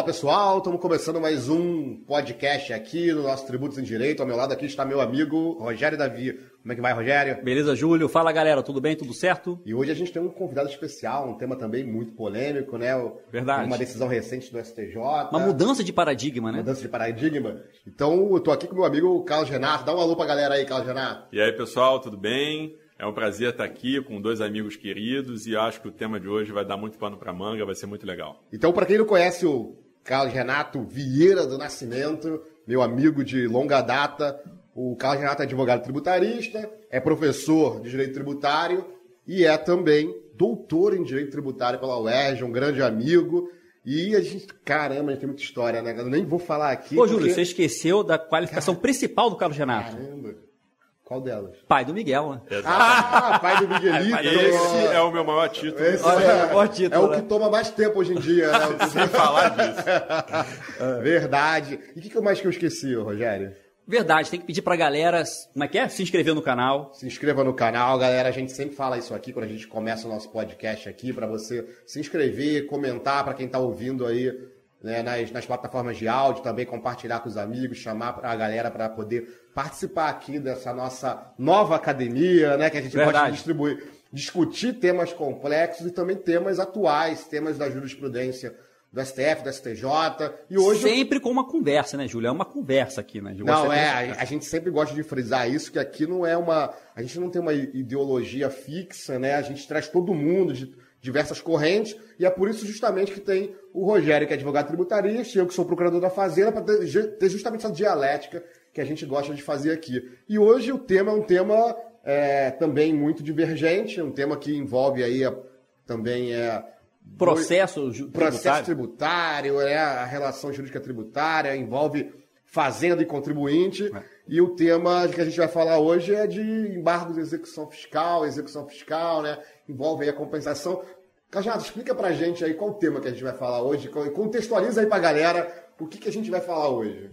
Olá pessoal, estamos começando mais um podcast aqui no nosso Tributos em Direito. Ao meu lado aqui está meu amigo Rogério Davi. Como é que vai, Rogério? Beleza, Júlio? Fala galera, tudo bem? Tudo certo? E hoje a gente tem um convidado especial, um tema também muito polêmico, né? Verdade. Uma decisão recente do STJ. Uma mudança de paradigma, né? Mudança de paradigma. Então, eu tô aqui com meu amigo Carlos Renato. Dá um alô pra galera aí, Carlos Renato. E aí, pessoal, tudo bem? É um prazer estar aqui com dois amigos queridos e acho que o tema de hoje vai dar muito pano para manga, vai ser muito legal. Então, para quem não conhece o Carlos Renato Vieira do Nascimento, meu amigo de longa data, o Carlos Renato é advogado tributarista, é professor de direito tributário e é também doutor em direito tributário pela UERJ, um grande amigo. E a gente, caramba, a gente tem muita história, né? Eu nem vou falar aqui. Ô, Júlio, porque... você esqueceu da qualificação principal do Carlos Renato. Caramba. Qual delas? Pai do Miguel, né? Ah, pai do Miguelito. Esse é o meu maior título. Esse é, é, o, maior título, é o que toma mais tempo hoje em dia, né? Sem falar disso. Verdade. E o que, que mais que eu esqueci, Rogério? Verdade, tem que pedir pra galera, como é que é? Se inscrever no canal. Se inscreva no canal, galera. A gente sempre fala isso aqui quando a gente começa o nosso podcast aqui, para você se inscrever, comentar para quem tá ouvindo aí né, nas, nas, plataformas de áudio, também compartilhar com os amigos, chamar a galera para poder participar aqui dessa nossa nova academia, né, que a gente Verdade. gosta de distribuir, discutir temas complexos e também temas atuais, temas da jurisprudência do STF, do STJ. E hoje sempre com uma conversa, né, Júlio? É uma conversa aqui, né? Não é. A, a, gente sempre gosta de frisar isso que aqui não é uma, a gente não tem uma ideologia fixa, né? A gente traz todo mundo de diversas correntes, e é por isso justamente que tem o Rogério, que é advogado tributarista, e eu que sou procurador da Fazenda, para ter, justamente essa dialética que a gente gosta de fazer aqui. E hoje o tema é um tema é, também muito divergente, um tema que envolve aí a, também é, processo tributário, processo tributário é, a relação jurídica tributária, envolve fazenda e contribuinte. É. E o tema que a gente vai falar hoje é de embargos de execução fiscal, execução fiscal, né? Envolve aí a compensação. Cajado, explica pra gente aí qual o tema que a gente vai falar hoje, contextualiza aí pra galera o que, que a gente vai falar hoje.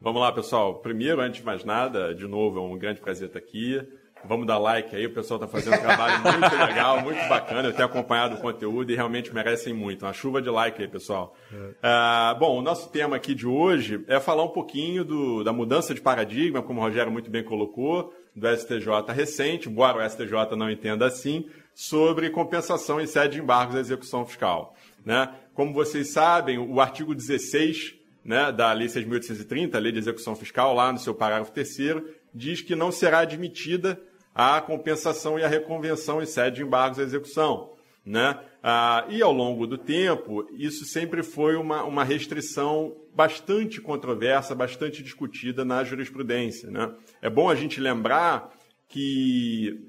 Vamos lá, pessoal. Primeiro, antes de mais nada, de novo, é um grande prazer estar aqui. Vamos dar like aí, o pessoal está fazendo um trabalho muito legal, muito bacana. Eu tenho acompanhado o conteúdo e realmente merecem muito. Uma chuva de like aí, pessoal. É. Uh, bom, o nosso tema aqui de hoje é falar um pouquinho do, da mudança de paradigma, como o Rogério muito bem colocou, do STJ recente, embora o STJ não entenda assim, sobre compensação em sede de embargos da execução fiscal. Né? Como vocês sabem, o artigo 16 né, da Lei 6.830, a Lei de Execução Fiscal, lá no seu parágrafo 3 diz que não será admitida a compensação e a reconvenção em sede de embargos à execução. Né? Ah, e ao longo do tempo, isso sempre foi uma, uma restrição bastante controversa, bastante discutida na jurisprudência. Né? É bom a gente lembrar que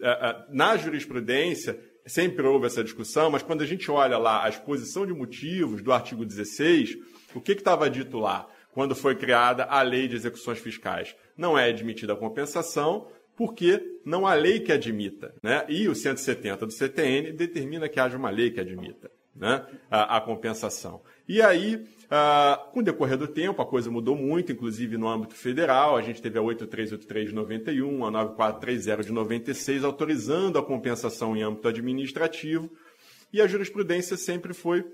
na jurisprudência sempre houve essa discussão, mas quando a gente olha lá a exposição de motivos do artigo 16, o que estava dito lá quando foi criada a lei de execuções fiscais? Não é admitida a compensação, porque não há lei que admita. Né? E o 170 do CTN determina que haja uma lei que admita né? a, a compensação. E aí, uh, com o decorrer do tempo, a coisa mudou muito, inclusive no âmbito federal. A gente teve a 8383 de 91, a 9430 de 96, autorizando a compensação em âmbito administrativo. E a jurisprudência sempre foi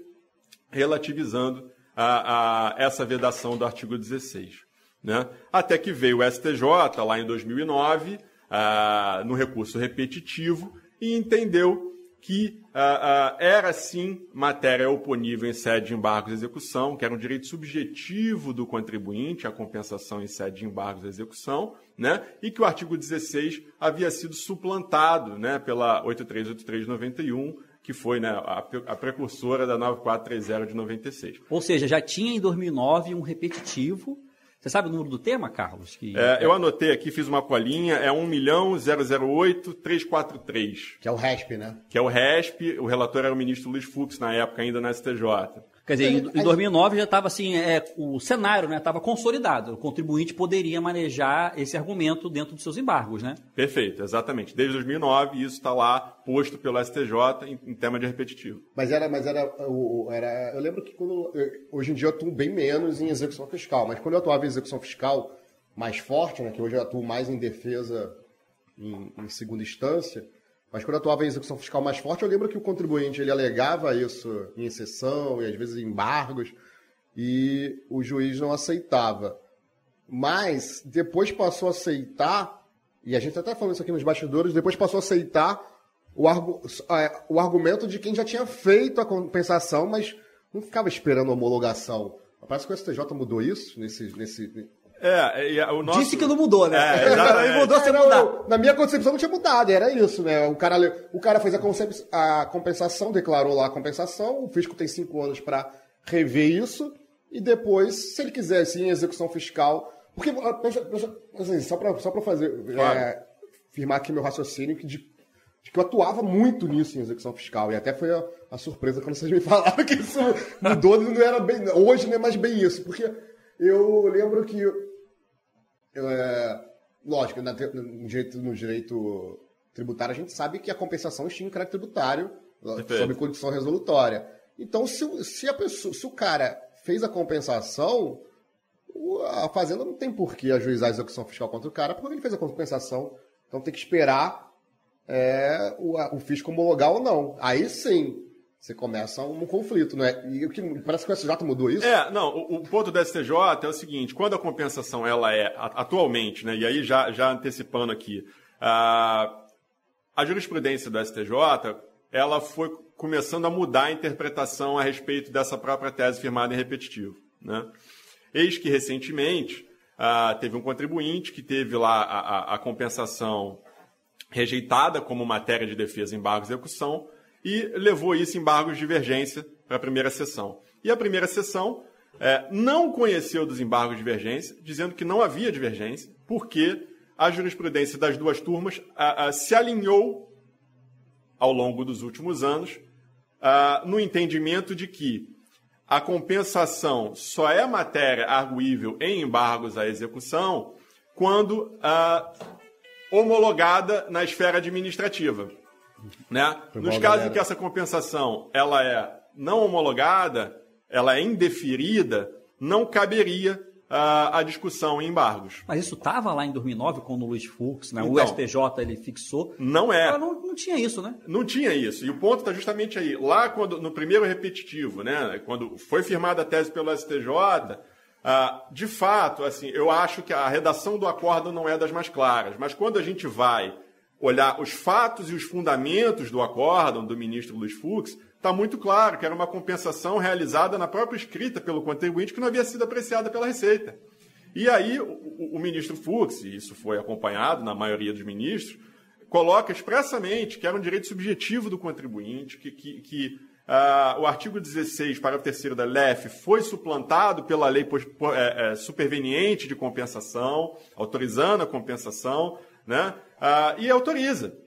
relativizando a, a essa vedação do artigo 16. Né? Até que veio o STJ, lá em 2009, ah, no recurso repetitivo e entendeu que ah, ah, era sim matéria oponível em sede de embargos de execução, que era um direito subjetivo do contribuinte, a compensação em sede de embargos de execução, né? e que o artigo 16 havia sido suplantado né, pela 8383 de 91, que foi né, a, a, precursora da 9430 de 96. Ou seja, já tinha em 2009 um repetitivo você sabe o número do tema, Carlos? Que... É, eu anotei aqui, fiz uma colinha, é 1 milhão 008 343. Que é o RESP, né? Que é o RESP, o relator era o ministro Luiz Fux, na época ainda na STJ. Quer dizer, em, em 2009 já estava assim, é, o cenário estava né, consolidado. O contribuinte poderia manejar esse argumento dentro dos seus embargos, né? Perfeito, exatamente. Desde 2009 isso está lá posto pelo STJ em, em tema de repetitivo. Mas era, mas era, era, eu lembro que quando hoje em dia eu atuo bem menos em execução fiscal, mas quando eu atuava em execução fiscal mais forte, né, que hoje eu atuo mais em defesa em, em segunda instância, mas quando atuava em execução fiscal mais forte, eu lembro que o contribuinte ele alegava isso em exceção e às vezes em embargos. e o juiz não aceitava. Mas depois passou a aceitar, e a gente até falou isso aqui nos bastidores, depois passou a aceitar o, argu o argumento de quem já tinha feito a compensação, mas não ficava esperando a homologação. Parece que o STJ mudou isso nesse. nesse... É, o nosso... Disse que não mudou, né? É, exatamente. mudou sem É, mudar. não, na minha concepção não tinha mudado, era isso, né? O cara, o cara fez a, concep- a compensação, declarou lá a compensação, o fisco tem cinco anos para rever isso, e depois, se ele quiser, sim, execução fiscal. Porque, ah, assim, só para só pra fazer, Claro. é, firmar aqui meu raciocínio, que de, de que eu atuava muito nisso em execução fiscal, e até foi a, a surpresa quando vocês me falaram que isso mudou, não era bem. Hoje não é mais bem isso, porque eu lembro que é, lógico, na no, direito, no direito tributário a gente sabe que a compensação extingue o crédito tributário Perfeito. sob condição resolutória. Então, se, o- se, a pessoa, se o cara fez a compensação, a Fazenda não tem por que ajuizar a execução fiscal contra o cara, porque ele fez a compensação. Então tem que esperar é, o, o fisco homologar ou não. Aí sim, você começa um conflito, não é? E o que parece que o SJ mudou isso. É, não, o, o ponto do STJ é o seguinte, quando a compensação ela é atualmente, né, e aí já, já antecipando aqui, a, a jurisprudência do STJ, ela foi começando a mudar a interpretação a respeito dessa própria tese firmada em repetitivo, né? Eis que recentemente teve um contribuinte que teve lá a, a- a compensação rejeitada como matéria de defesa, embargo e execução, e levou isso em embargos de divergência para a primeira sessão. E a primeira sessão eh, não conheceu dos embargos de divergência, dizendo que não havia divergência, porque a jurisprudência das duas turmas ah, ah, se alinhou ao longo dos últimos anos ah, no entendimento de que a compensação só é matéria arguível em embargos à execução quando homologada na esfera administrativa. Né? Nos casos em que essa compensação ela é não homologada, ela é indeferida, não caberia ah, a discussão em embargos. Mas isso estava lá em 2009, quando o Luiz Fux, né, o Então. STJ, ele fixou. Não é. Não, não tinha isso, né? Não tinha isso. E o ponto está justamente aí. Lá quando, no primeiro repetitivo, né, quando foi firmada a tese pelo STJ, ah, de fato, assim, eu acho que a redação do acordo não é das mais claras. Mas quando a gente vai olhar os fatos e os fundamentos do acórdão do ministro Luiz Fux, está muito claro que era uma compensação realizada na própria escrita pelo contribuinte que não havia sido apreciada pela Receita. E aí o, o- ministro Fux, e isso foi acompanhado na maioria dos ministros, coloca expressamente que era um direito subjetivo do contribuinte, que, que, que, ah, o artigo 16, parágrafo 3 da LEF, foi suplantado pela lei é, é, superveniente de compensação, autorizando a compensação, né? Ah, e autoriza.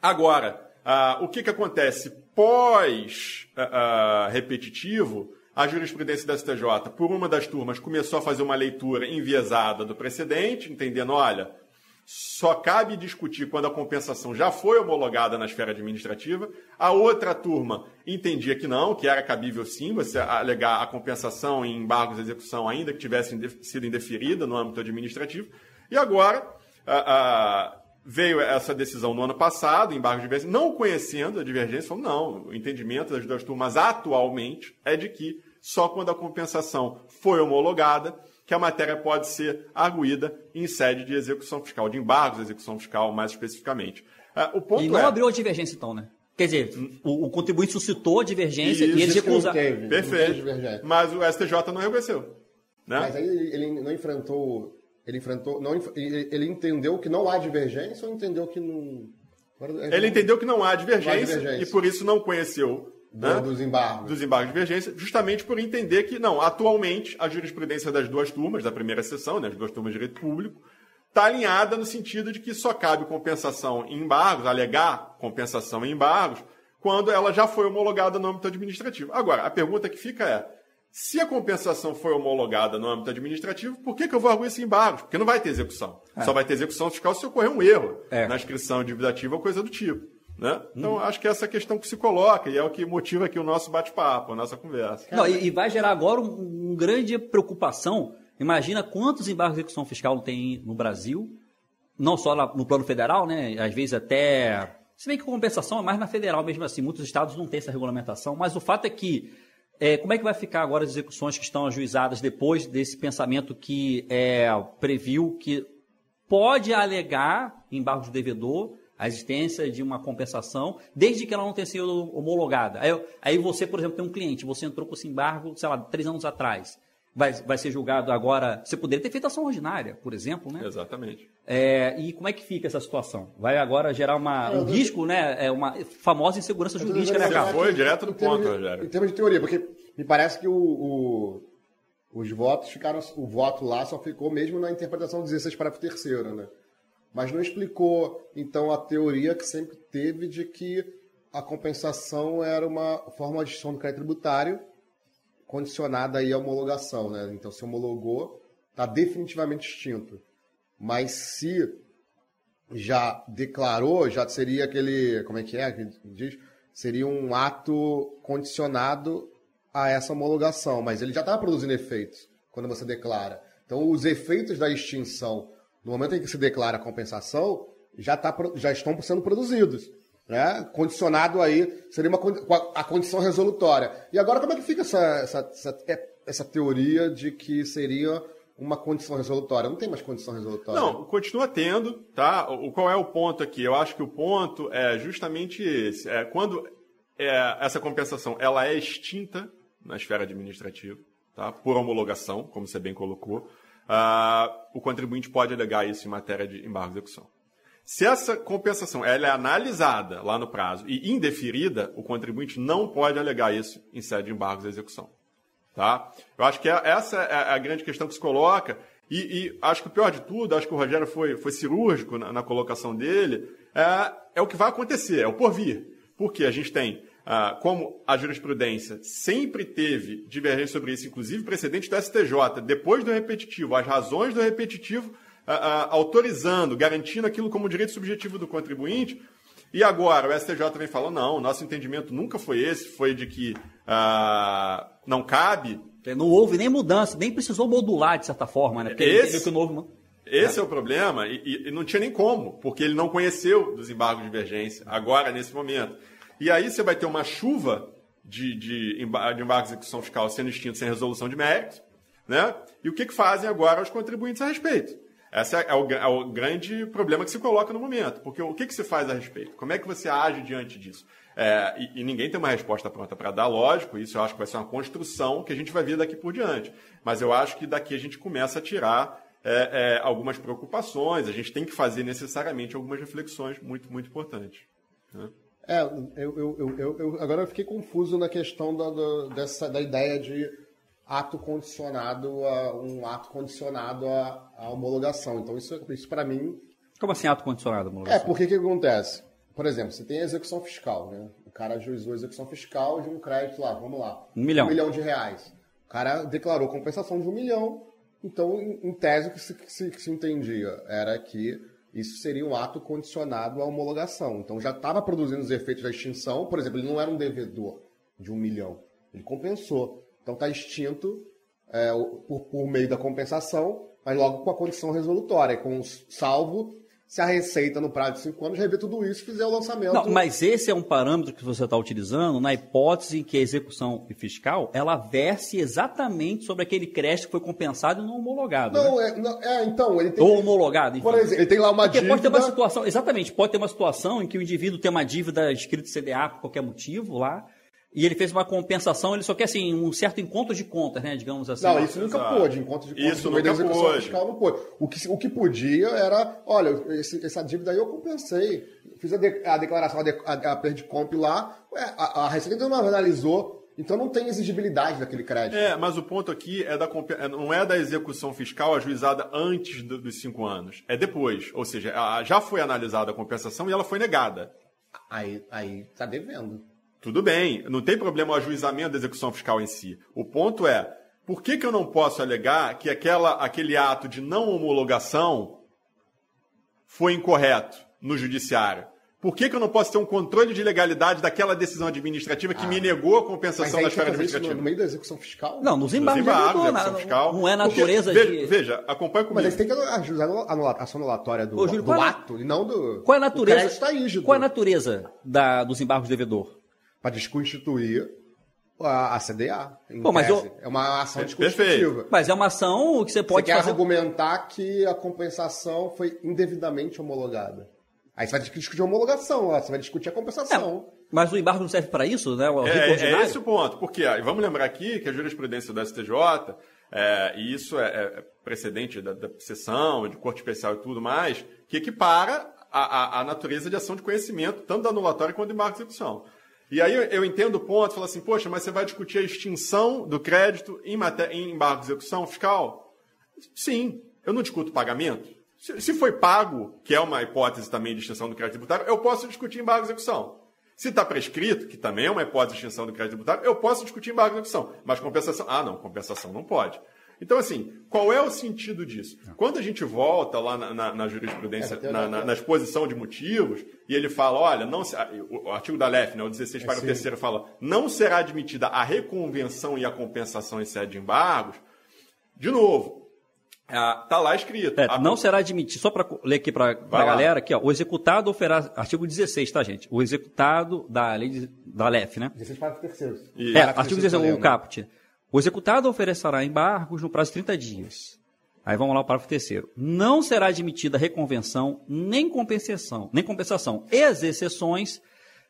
Agora, ah, o que, que acontece? Pós ah, ah, repetitivo, a jurisprudência da STJ, por uma das turmas, começou a fazer uma leitura enviesada do precedente, entendendo, olha, só cabe discutir quando a compensação já foi homologada na esfera administrativa. A outra turma entendia que não, que era cabível sim você alegar a compensação em embargos de execução, ainda que tivesse sido indeferida no âmbito administrativo. E agora ah, ah, veio essa decisão no ano passado, embargo de divergência, não conhecendo a divergência, falou, não, o entendimento das duas turmas atualmente é de que só quando a compensação foi homologada que a matéria pode ser arguída em sede de execução fiscal, de embargos de execução fiscal, mais especificamente. Ah, o ponto E não é, abriu a divergência, então, né? Quer dizer, o, o contribuinte suscitou a divergência Isso, e ele recusa. perfeito, mas o STJ não reconheceu. Né? Mas aí ele não enfrentou. Ele enfrentou. Não, ele, entendeu que não há divergência ou entendeu que não. Agora, Ele entendeu que não há divergência, Não há divergência. e por isso não conheceu do- né, dos embargos. dos embargos de divergência, justamente por entender que, não, atualmente, a jurisprudência das duas turmas, da primeira sessão, né, as duas turmas de direito público, está alinhada no sentido de que só cabe compensação em embargos, alegar compensação em embargos, quando ela já foi homologada no âmbito administrativo. Agora, a pergunta que fica é, se a compensação foi homologada no âmbito administrativo, por que, que eu vou arguir esse embargos? Porque não vai ter execução. Só vai ter execução fiscal se ocorrer um erro É. na inscrição dívida-ativa ou coisa do tipo. Né? Então, acho que essa é a questão que se coloca e é o que motiva aqui o nosso bate-papo, a nossa conversa. Não, e, e vai gerar agora um, um grande preocupação. Imagina quantos embargos de execução fiscal tem no Brasil, não só lá no plano federal, né? Às vezes até. Se bem que compensação é mais na federal mesmo assim. Muitos estados não têm essa regulamentação, mas o fato é que É, como é que vai ficar agora as execuções que estão ajuizadas depois desse pensamento que é, previu que pode alegar embargo de devedor a existência de uma compensação, desde que ela não tenha sido homologada. Aí, aí você, por exemplo, tem um cliente, você entrou com esse embargo, sei lá, três anos atrás vai, vai ser julgado agora. Você poderia ter feito ação ordinária, por exemplo, né? Exatamente. É, e como é que fica essa situação? Vai agora gerar uma, um risco, né? É uma famosa insegurança jurídica, né, Já foi direto no ponto, Rogério. Em termos de teoria, porque me parece que o, o, os votos ficaram. O voto lá só ficou mesmo na interpretação 16 para terceiro, né? Mas não explicou, então, a teoria que sempre teve de que a compensação era uma forma de gestão do crédito tributário condicionada aí à homologação, né? Então, se homologou, está definitivamente extinto. Mas se já declarou, já seria aquele, como é que é que diz? Seria um ato condicionado a essa homologação, mas ele já estava produzindo efeitos quando você declara. Então, os efeitos da extinção, no momento em que se declara a compensação, já, tá, já estão sendo produzidos. Né? Condicionado aí, seria uma, a condição resolutória. E agora, como é que fica essa, essa, essa, é, essa teoria de que seria uma condição resolutória? Não tem mais condição resolutória. Não, continua tendo, tá? O, qual é o ponto aqui? Eu acho que o ponto é justamente esse. É quando é, essa compensação ela é extinta na esfera administrativa, tá? por homologação, como você bem colocou, uh, o contribuinte pode alegar isso em matéria de embargo de execução. Se essa compensação ela é analisada lá no prazo e indeferida, o contribuinte não pode alegar isso em sede de embargos de execução. Tá? Eu acho que é, essa é a grande questão que se coloca. E, e, acho que o pior de tudo, acho que o Rogério foi, foi cirúrgico na, na colocação dele, é, é, o que vai acontecer, é o porvir. Porque a gente tem, ah, como a jurisprudência sempre teve divergência sobre isso, inclusive precedente do STJ, depois do repetitivo, as razões do repetitivo autorizando, garantindo aquilo como direito subjetivo do contribuinte. E agora o STJ também falou: não, nosso entendimento nunca foi esse, foi de que uh, não cabe. Não houve nem mudança, nem precisou modular de certa forma, né? Porque esse, que o novo. Esse é. é o problema, e, e, não tinha nem como, porque ele não conheceu dos embargos de divergência, agora, nesse momento. E aí você vai ter uma chuva de, de, de embargos de execução fiscal sendo extintos sem resolução de mérito, né? E o que, que fazem agora os contribuintes a respeito? Esse é o, é o, grande problema que se coloca no momento. Porque o que, que se faz a respeito? Como é que você age diante disso? É, e, e, ninguém tem uma resposta pronta para dar, lógico, isso eu acho que vai ser uma construção que a gente vai ver daqui por diante. Mas eu acho que daqui a gente começa a tirar é, é, algumas preocupações, a gente tem que fazer necessariamente algumas reflexões muito, muito importantes. Né? É, eu, eu, eu, eu, agora eu fiquei confuso na questão da, da, dessa, da ideia de ato condicionado a um ato condicionado à, à homologação. Então isso, isso para mim. Como assim ato condicionado à homologação? É porque que acontece? Por exemplo, você tem a execução fiscal, né? O cara ajuizou a execução fiscal de um crédito lá, vamos lá. Um milhão. Um milhão de reais. O cara declarou compensação de um milhão. Então, em tese, o que se, que se, que se entendia era que isso seria um ato condicionado à homologação. Então já estava produzindo os efeitos da extinção. Por exemplo, ele não era um devedor de um milhão. Ele compensou. Então está extinto é, por, por, meio da compensação, mas logo com a condição resolutória, com salvo se a Receita, no prazo de cinco anos, rever tudo isso e fizer o lançamento. Não, mas esse é um parâmetro que você está utilizando na hipótese em que a execução fiscal ela verse exatamente sobre aquele crédito que foi compensado e não homologado. Não, né? é, não é, então, ele tem. Ou homologado, enfim. Por exemplo, ele tem lá uma Porque dívida. pode ter uma situação, exatamente, pode ter uma situação em que o indivíduo tem uma dívida escrita CDA por qualquer motivo lá e ele fez uma compensação, ele só quer assim, um certo encontro de contas, né? Digamos assim. Não, isso nunca Exato. pôde, encontro de contas isso nunca execução pôde. fiscal não pôde. O que, o que podia era, olha, esse, essa dívida aí eu compensei. Fiz a, de, a declaração, a, de, a, a perda de comp lá, a, a Receita não analisou. Então não tem exigibilidade daquele crédito. É, mas o ponto aqui é da é, não é da execução fiscal ajuizada antes do, dos cinco anos, é depois. Ou seja, já foi analisada a compensação e ela foi negada. Aí, aí tá devendo. Tudo bem, não tem problema o ajuizamento da execução fiscal em si. O ponto é, por que, que eu não posso alegar que aquela, aquele ato de não homologação foi incorreto no judiciário? Por que, que eu não posso ter um controle de legalidade daquela decisão administrativa que ah, me negou a compensação da esfera administrativa? No meio da execução fiscal? Não, nos embargos, nos embargos execução fiscal. Não é natureza Porque, de... Veja, veja acompanha comigo. Mas eles têm que ajuizar a ação anulatória do, Ô, Júlio, do é ato e não do... Qual é a natureza, tá qual é a natureza da, dos embargos devedor? Para desconstituir A, a CDA. Bom, mas eu- É uma ação discutiva. Mas é uma ação que você Você pode quer fazer. argumentar que a compensação foi indevidamente homologada. Aí você vai discutir a homologação, ó, você vai discutir a compensação. Mas o embargo não serve para isso, né? O É, é esse o ponto. Porque vamos lembrar aqui que a jurisprudência do STJ, é, e isso é, é precedente da, da sessão, de corte especial e tudo mais, que equipara a, a, a natureza de ação de conhecimento, tanto da anulatória quanto do embargo de execução. E aí eu, entendo o ponto, falo assim, poxa, mas você vai discutir a extinção do crédito em, maté- em embargo de execução fiscal? Sim, eu não discuto pagamento. Se, se foi pago, que é uma hipótese também de extinção do crédito tributário, eu posso discutir embargo de execução. Se está prescrito, que também é uma hipótese de extinção do crédito tributário, eu posso discutir embargo de execução. Mas compensação. Ah, não, compensação não pode. Então, assim, qual é o sentido disso? Quando a gente volta lá na, na- na jurisprudência, É, na, na- na exposição de motivos, e ele fala, olha, não se- o, o artigo da LEF, né, o 16 para o terceiro, fala, não será admitida a reconvenção e a compensação em sede de embargos. De novo, está lá escrito. É, a não será admitido, só para ler aqui para a galera, aqui, ó, o executado oferá, artigo 16, tá, gente? O executado da lei de- da LEF, né? 16 parágrafo terceiro. E- É, artigo terceiro 16, o caput. O executado oferecerá embargos no prazo de 30 dias. Aí vamos lá o parágrafo terceiro. Não será admitida reconvenção, nem compensação, nem compensação, e as exceções,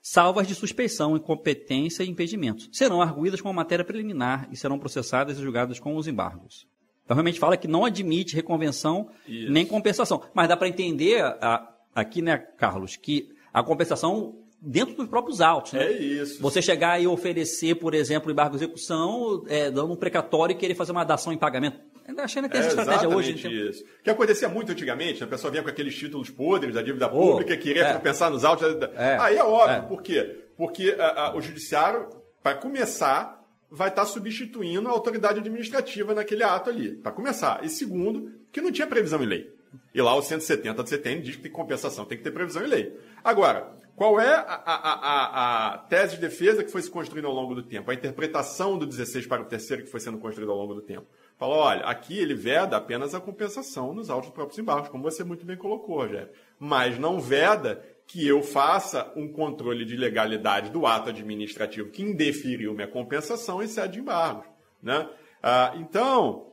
salvas de suspeição, incompetência e impedimentos. Serão arguídas como matéria preliminar e serão processadas e julgadas com os embargos. Então, realmente fala que não admite reconvenção Isso. nem compensação. Mas dá para entender a- aqui, né, Carlos, que a compensação dentro dos próprios autos. Né? É isso. Você chegar e oferecer, por exemplo, embargo de execução, é, dando um precatório e querer fazer uma dação em pagamento. Ainda achando que tem É essa estratégia hoje. isso. Que acontecia muito antigamente, né? a pessoa vinha com aqueles títulos podres da dívida Oh, pública, queria é. pensar nos autos. É, Aí é óbvio, é. por quê? Porque ah, ah, o judiciário, para começar, vai estar substituindo a autoridade administrativa naquele ato ali, para começar. E segundo, que não tinha previsão em lei. E lá o 170 do CTN diz que tem compensação, tem que ter previsão em lei. Agora, qual é a, a- a- a tese de defesa que foi se construindo ao longo do tempo? A interpretação do 16 para o terceiro que foi sendo construída ao longo do tempo? Falou, olha, aqui ele veda apenas a compensação nos autos próprios embargos, como você muito bem colocou, Rogério. Mas não veda que eu faça um controle de legalidade do ato administrativo que indeferiu minha compensação em sede de embargos. Né? Ah, então,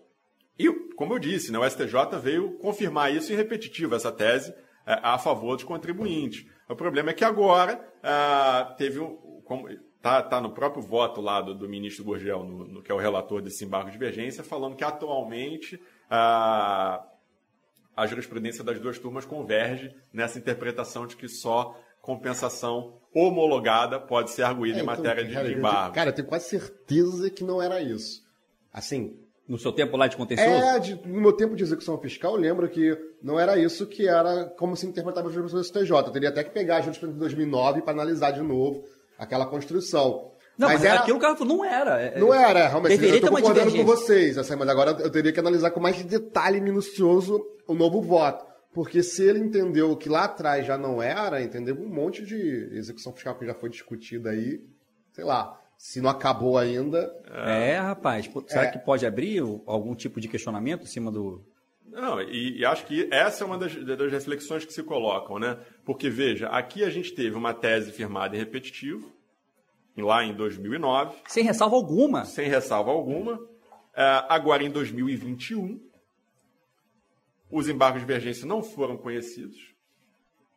e, como eu disse, né, o STJ veio confirmar isso em repetitivo, essa tese é, a favor dos contribuintes. O problema é que agora ah, teve um. Como, tá, tá no próprio voto lá do, do ministro Gurgel, no, no- que é o relator desse embargo de divergência, falando que atualmente ah, a jurisprudência das duas turmas converge nessa interpretação de que só compensação homologada pode ser arguída É, em então, matéria de, cara, de embargo. Cara, eu tenho quase certeza que não era isso. Assim, No seu tempo lá de contencioso? é, de- no meu tempo de execução fiscal, eu lembro que não era isso que era como se interpretava a jurisprudência do STJ. Eu teria até que pegar a jurisprudência de 2009 para analisar de novo aquela construção. Não, mas, era- aquilo que o cara falou, não era. É- Não era, realmente. Deveria eu uma concordando com vocês, assim, mas agora eu teria que analisar com mais detalhe minucioso o novo voto. Porque se ele entendeu que lá atrás já não era, entendeu? Um monte de execução fiscal que já foi discutida aí, sei lá, se não acabou ainda. É, rapaz. pô, Será É. que pode abrir algum tipo de questionamento em cima do. Não, e, e acho que essa é uma das, das reflexões que se colocam, né? Porque, veja, aqui a gente teve uma tese firmada em repetitivo, lá em 2009, Sem ressalva alguma. sem ressalva alguma. É, agora, em 2021, os embargos de divergência não foram conhecidos,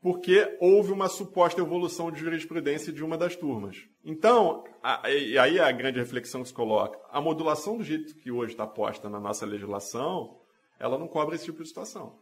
porque houve uma suposta evolução de jurisprudência de uma das turmas. Então, a- e aí é a grande reflexão que se coloca. A modulação do jeito que hoje está posta na nossa legislação, ela não cobre esse tipo de situação.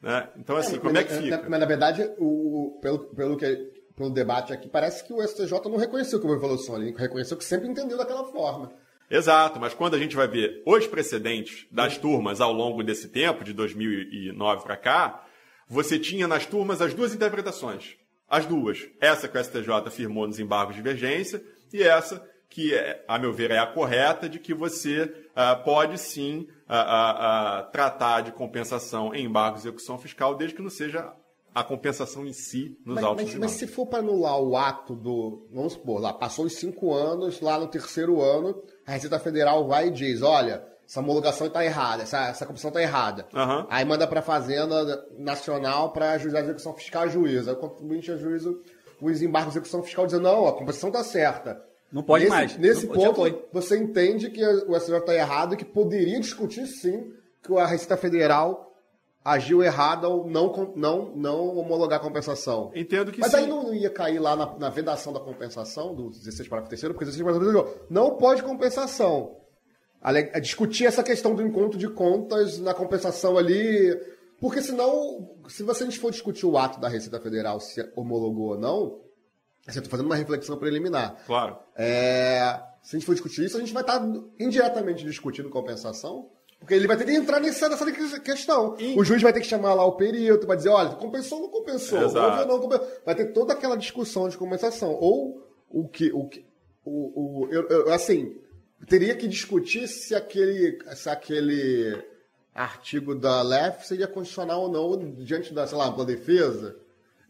Né? Então, assim, como é que mas, fica? Mas, na verdade, o- pelo, pelo, que, pelo debate aqui, parece que o STJ não reconheceu que houve evolução, ele reconheceu que sempre entendeu daquela forma. Exato, mas quando a gente vai ver os precedentes das turmas ao longo desse tempo, de 2009 para cá, você tinha nas turmas as duas interpretações. As duas. Essa que o STJ afirmou nos embargos de divergência e essa que, é, a meu ver, é a correta, de que você ah, pode sim ah, ah, tratar de compensação em embargos de execução fiscal, desde que não seja a compensação em si nos Mas, autos mas- mas se for para anular o ato do. Vamos supor, lá passou os cinco anos, lá no terceiro ano, a Receita Federal vai e diz: olha, essa homologação está errada, essa, essa compensação está errada. Aham. Aí manda para a Fazenda Nacional para ajuizar a execução fiscal a juíza. Aí o contribuinte ajuiza os embargos de execução fiscal dizendo: não, a compensação está certa. Não pode nesse, mais. Nesse Não- ponto, você entende que o STJ está errado e que poderia discutir sim que a Receita Federal agiu errado ao não, não, não homologar a compensação. Entendo que Mas sim. aí não ia cair lá na, na vedação da compensação, do 16 parágrafo 3 porque o 16 parágrafo 3 não pode compensação. É discutir essa questão do encontro de contas na compensação ali, porque senão, se você a gente for discutir o ato da Receita Federal, se homologou ou não, você está fazendo uma reflexão preliminar. Claro. É, se a gente for discutir isso, a gente vai estar indiretamente discutindo compensação, porque ele vai ter que entrar nessa, nessa questão. E- O juiz vai ter que chamar lá o perito, vai dizer, olha, compensou ou não compensou? Exato. Não compensou? Vai ter toda aquela discussão de compensação. Ou o que. O que o, o, eu- eu- assim, teria que discutir se aquele, se aquele artigo da LEF seria constitucional ou não diante da, sei lá, da defesa.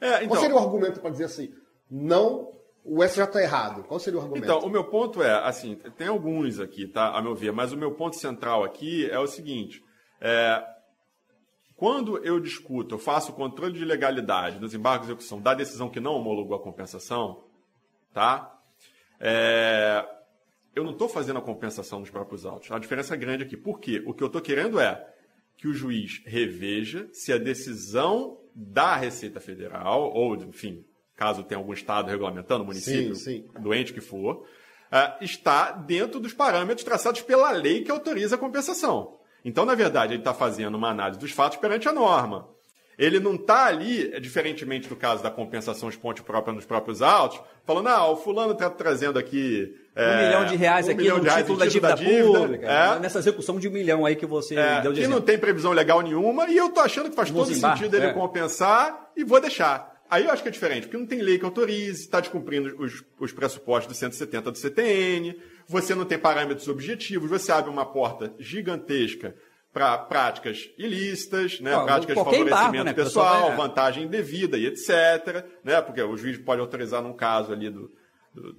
É, então, Qual seria o argumento para dizer assim, não, o SJ está errado? Qual seria o argumento? Então, o meu ponto é, assim, tem alguns aqui, tá, a meu ver, mas o meu ponto central aqui é o seguinte: é, quando eu discuto, eu faço o controle de legalidade dos embargos de execução da decisão que não homologou a compensação, tá? É, eu não estou fazendo a compensação dos próprios autos. A diferença é grande aqui. Por quê? O que eu estou querendo é que o juiz reveja se a decisão da Receita Federal, ou, enfim, caso tenha algum estado regulamentando, município, Sim, doente que for, ah, está dentro dos parâmetros traçados pela lei que autoriza a compensação. Então, na verdade, ele está fazendo uma análise dos fatos perante a norma. Ele não está ali, diferentemente do caso da compensação de ponte própria nos próprios autos, falando, ah, o fulano está trazendo aqui... Um é, milhão de reais um aqui milhão no de reais título em da dívida, pública. é, Nessa execução de um milhão aí que você é, deu de que não tem previsão legal nenhuma, e eu tô achando que faz Nos todo embargos, sentido ele é. compensar e vou deixar. Aí eu acho que é diferente, porque não tem lei que autorize, está descumprindo os, os pressupostos do 170 do CTN, você não tem parâmetros objetivos, você abre uma porta gigantesca para práticas ilícitas, né, Não, práticas de favorecimento né, pessoal vai- vantagem indevida e etc. Né, porque o juiz pode autorizar num caso ali do. do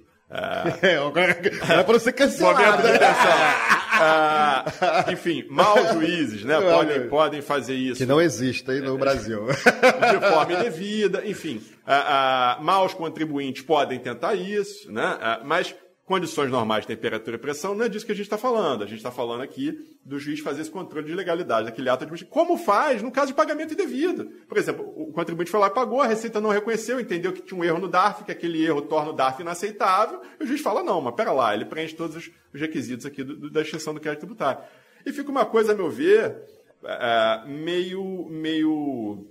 É, agora é para você Momento cancelar, de né? Ah, enfim, maus juízes, né? Podem, podem fazer isso Que não existe aí no Brasil. de forma indevida, enfim. Ah, ah, maus contribuintes podem tentar isso, né? Ah, mas condições normais temperatura e pressão não é disso que a gente está falando. A gente está falando aqui do juiz fazer esse controle de legalidade daquele ato administrativo. Como faz no caso de pagamento indevido? Por exemplo, o contribuinte foi lá e pagou, a Receita não reconheceu, entendeu que tinha um erro no DARF, que aquele erro torna o DARF inaceitável, e o juiz fala, não, mas pera lá, ele preenche todos os os requisitos aqui do- do- da extinção do crédito tributário. E fica uma coisa, a meu ver, ah, meio, meio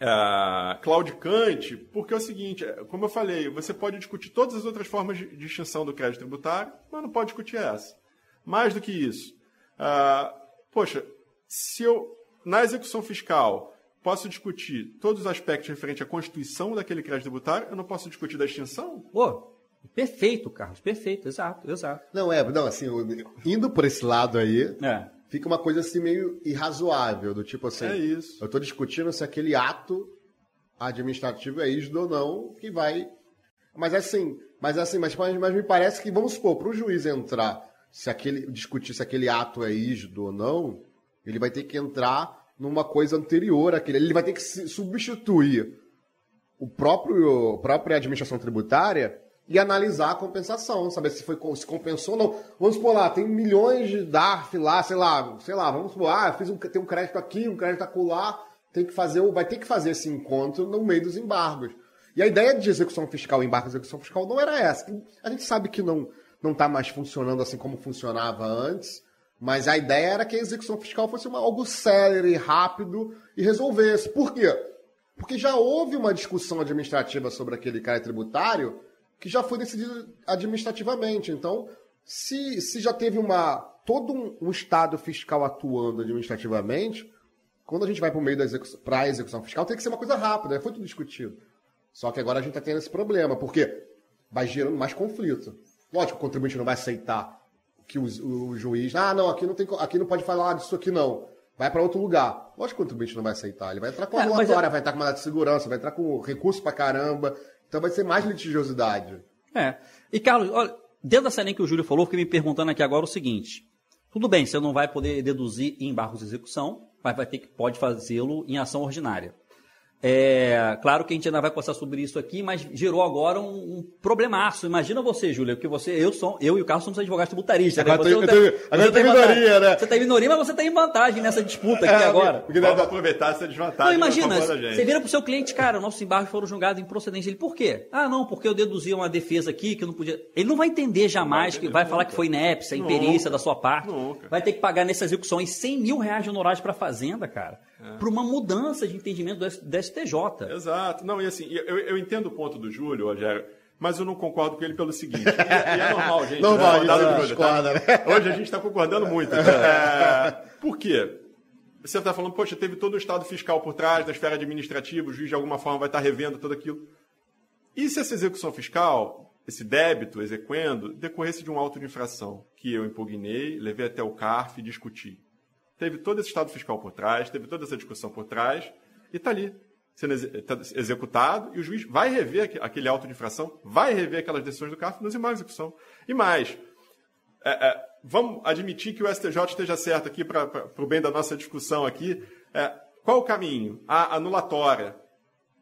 ah, claudicante, porque é o seguinte, é, como eu falei, você pode discutir todas as outras formas de, extinção do crédito tributário, mas não pode discutir essa. Mais do que isso, ah, poxa, se eu, na execução fiscal, posso discutir todos os aspectos referentes à constituição daquele crédito tributário, eu não posso discutir da extinção? Pô, perfeito, Carlos, perfeito, exato, exato. Não, é, não, assim, indo por esse lado aí, É. fica uma coisa assim meio irrazoável, do tipo assim, É isso. eu tô discutindo se aquele ato administrativo é rígido ou não, que vai. Mas assim, mas assim, mas, mas, me parece que, vamos supor, para o juiz entrar, se aquele, discutir se aquele ato é rígido ou não, ele vai ter que entrar numa coisa anterior àquele. Ele vai ter que se substituir o próprio a própria administração tributária e analisar a compensação, saber se foi se compensou ou não. Vamos supor lá, tem milhões de DARF lá, sei lá, sei lá, vamos supor, ah, fiz um, tem um crédito aqui, um crédito acolá, tem que fazer, vai ter que fazer esse encontro no meio dos embargos. E a ideia de execução fiscal, embargo de execução fiscal, não era essa. A gente sabe que não não está mais funcionando assim como funcionava antes, mas a ideia era que a execução fiscal fosse uma, algo célere, rápido e resolvesse. Por quê? Porque já houve uma discussão administrativa sobre aquele crédito tributário que já foi decidido administrativamente. Então, se, se já teve uma todo um, um Estado fiscal atuando administrativamente, quando a gente vai para o meio da execução, para a execução fiscal, tem que ser uma coisa rápida, foi tudo discutido. Só que agora a gente está tendo esse problema, porque vai gerando mais conflito. Lógico, o contribuinte não vai aceitar que o, o juiz, ah, não, aqui não, tem, aqui não pode falar disso aqui não. Vai para outro lugar. Lógico que o contribuinte não vai aceitar. Ele vai entrar com a É, relatória, vai entrar com mandado de segurança, vai entrar com recurso pra caramba. Então vai ser mais litigiosidade. É. E, Carlos, olha, dentro dessa linha que o Júlio falou, fiquei me perguntando aqui agora o seguinte. Tudo bem, você não vai poder deduzir em embargos de execução, mas vai ter que pode fazê-lo em ação ordinária. É, claro que a gente ainda vai conversar sobre isso aqui, mas gerou agora um, um problemaço. Imagina você, Júlia, que você, eu, sou, eu e o Carlos somos advogados tributaristas. Né? Agora Você eu não tô- eu tô- agora eu tô em minoria, né? Você tá em minoria, mas você tá em vantagem nessa disputa aqui É, agora. porque dá- aproveitar essa desvantagem. Não, imagina, a favor da gente. você vira pro seu cliente, cara, nossos embargos foram julgados em procedência. Ele, por quê? Ah, não, porque eu deduzi uma defesa aqui que eu não podia. Ele não vai entender jamais, vai que entender vai falar nunca. que foi inépcia, Nunca. imperícia da sua parte. Nunca. Vai ter que pagar nessas execuções 100 mil reais de honorários para a Fazenda, cara, É. por uma mudança de entendimento do, STJ. Exato. Não, e assim, eu, eu entendo o ponto do Júlio, Rogério, mas eu não concordo com ele pelo seguinte. E, é- e é normal, gente. Normal, né? Júlio, tá? discorda, né? Hoje a gente está concordando muito. É, por quê? Você está falando, poxa, teve todo o estado fiscal por trás, da esfera administrativa, o juiz de alguma forma vai estar revendo tudo aquilo. E se essa execução fiscal, esse débito exequendo, decorresse de um auto de infração que eu impugnei, levei até o CARF e discuti? Teve todo esse estado fiscal por trás, teve toda essa discussão por trás, e está ali, sendo tá executado, e o juiz vai rever aque- aquele auto de infração, vai rever aquelas decisões do CARF nos embargos de execução. E mais, é, é, vamos admitir que o STJ esteja certo aqui para o bem da nossa discussão aqui. É, qual o caminho? A anulatória.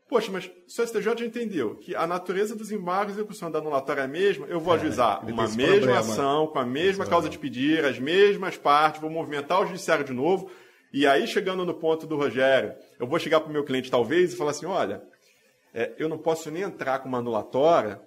Poxa, mas se o STJ já entendeu que a natureza dos embargos e execução da anulatória é a mesma, eu vou ajuizar ele tem uma mesma problema. ação, com a mesma causa de pedir, as mesmas partes, vou movimentar o judiciário de novo. E aí, chegando no ponto do Rogério, eu vou chegar para o meu cliente talvez e falar assim: olha, é, eu não posso nem entrar com uma anulatória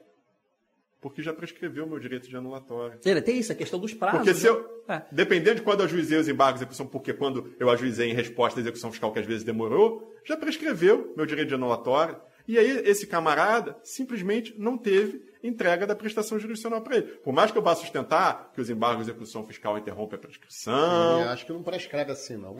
porque já prescreveu o meu direito de anulatória. Ele tem isso, a questão dos prazos. Porque se né? eu, É. dependendo de quando eu ajuizei os embargos de execução, porque quando eu ajuizei em resposta à execução fiscal, que às vezes demorou, já prescreveu meu direito de anulatória. E aí esse camarada simplesmente não teve entrega da prestação jurisdicional para ele. Por mais que eu vá sustentar que os embargos de execução fiscal interrompem a prescrição, Eu acho que não prescreve assim, não.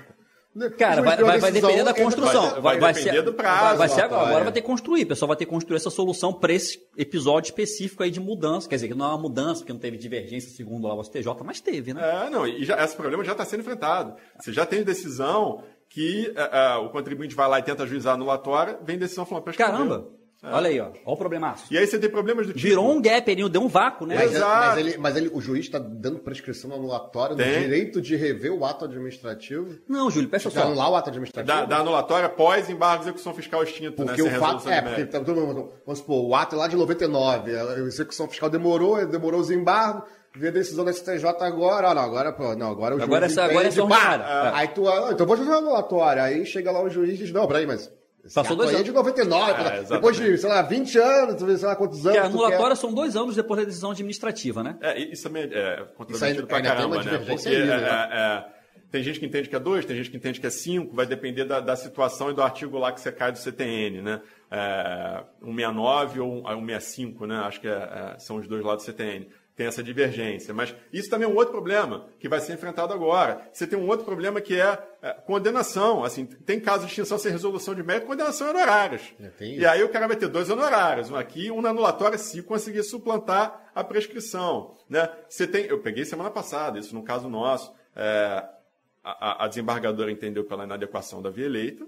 Cara, vai, vai- vai depender da construção. vai- vai depender do prazo, Vai ser agora, agora vai ter que construir. O pessoal vai ter que construir essa solução para esse episódio específico aí de mudança. Quer dizer, que não é uma mudança, porque não teve divergência segundo lá o STJ, mas teve, né? É, não, e já, esse problema já está sendo enfrentado. Você já tem decisão que é, é, o contribuinte vai lá e tenta ajuizar a anulatória, vem decisão falando prescreveu. Caramba! Olha aí, ó. Olha o problemaço. E aí você tem problemas do tipo. Virou um gap ali, deu um vácuo, né? Mas, Exato. mas ele, mas ele, o juiz está dando prescrição anulatória no Tem. direito de rever o ato administrativo, Não, Júlio, de só. anular o ato administrativo. Da, da anulatória pós embargo de execução fiscal extinto, Porque né? o fato. É, porque tá todo mundo- vamos supor, o ato é lá de 99, a execução fiscal demorou, demorou os embargos, veio a decisão da STJ agora, ah, não, agora, pô, não, agora o juiz. Agora essa- agora é só pá. É. Aí tu, ah, então vou fazer uma anulatória. Aí chega lá o juiz e diz, não, peraí, mas. Esse Passou dois é anos. de 99, É, depois de, sei lá, 20 anos, sei lá quantos anos. Porque a anulatória são dois anos depois da decisão administrativa, né? É, isso também é controvertido Isso pra ainda- ainda tem caramba, uma né? Porque aí, né? é, é, tem gente que entende que é dois, tem gente que entende que é cinco, vai depender da, da situação e do artigo lá que você cai do CTN, né? É, 169 ou 165, né? Acho que é- é, são os dois lá do CTN. Tem essa divergência. Mas isso também é um outro problema que vai ser enfrentado agora. Você tem um outro problema que é, é, condenação. Assim, tem casos de extinção sem resolução de mérito, condenação em honorários. É, E aí o cara vai ter dois honorários, um aqui e um na anulatória se conseguir suplantar a prescrição. Né? Você tem, eu peguei semana passada, isso no caso nosso, é, a, a- desembargadora entendeu pela inadequação da via eleita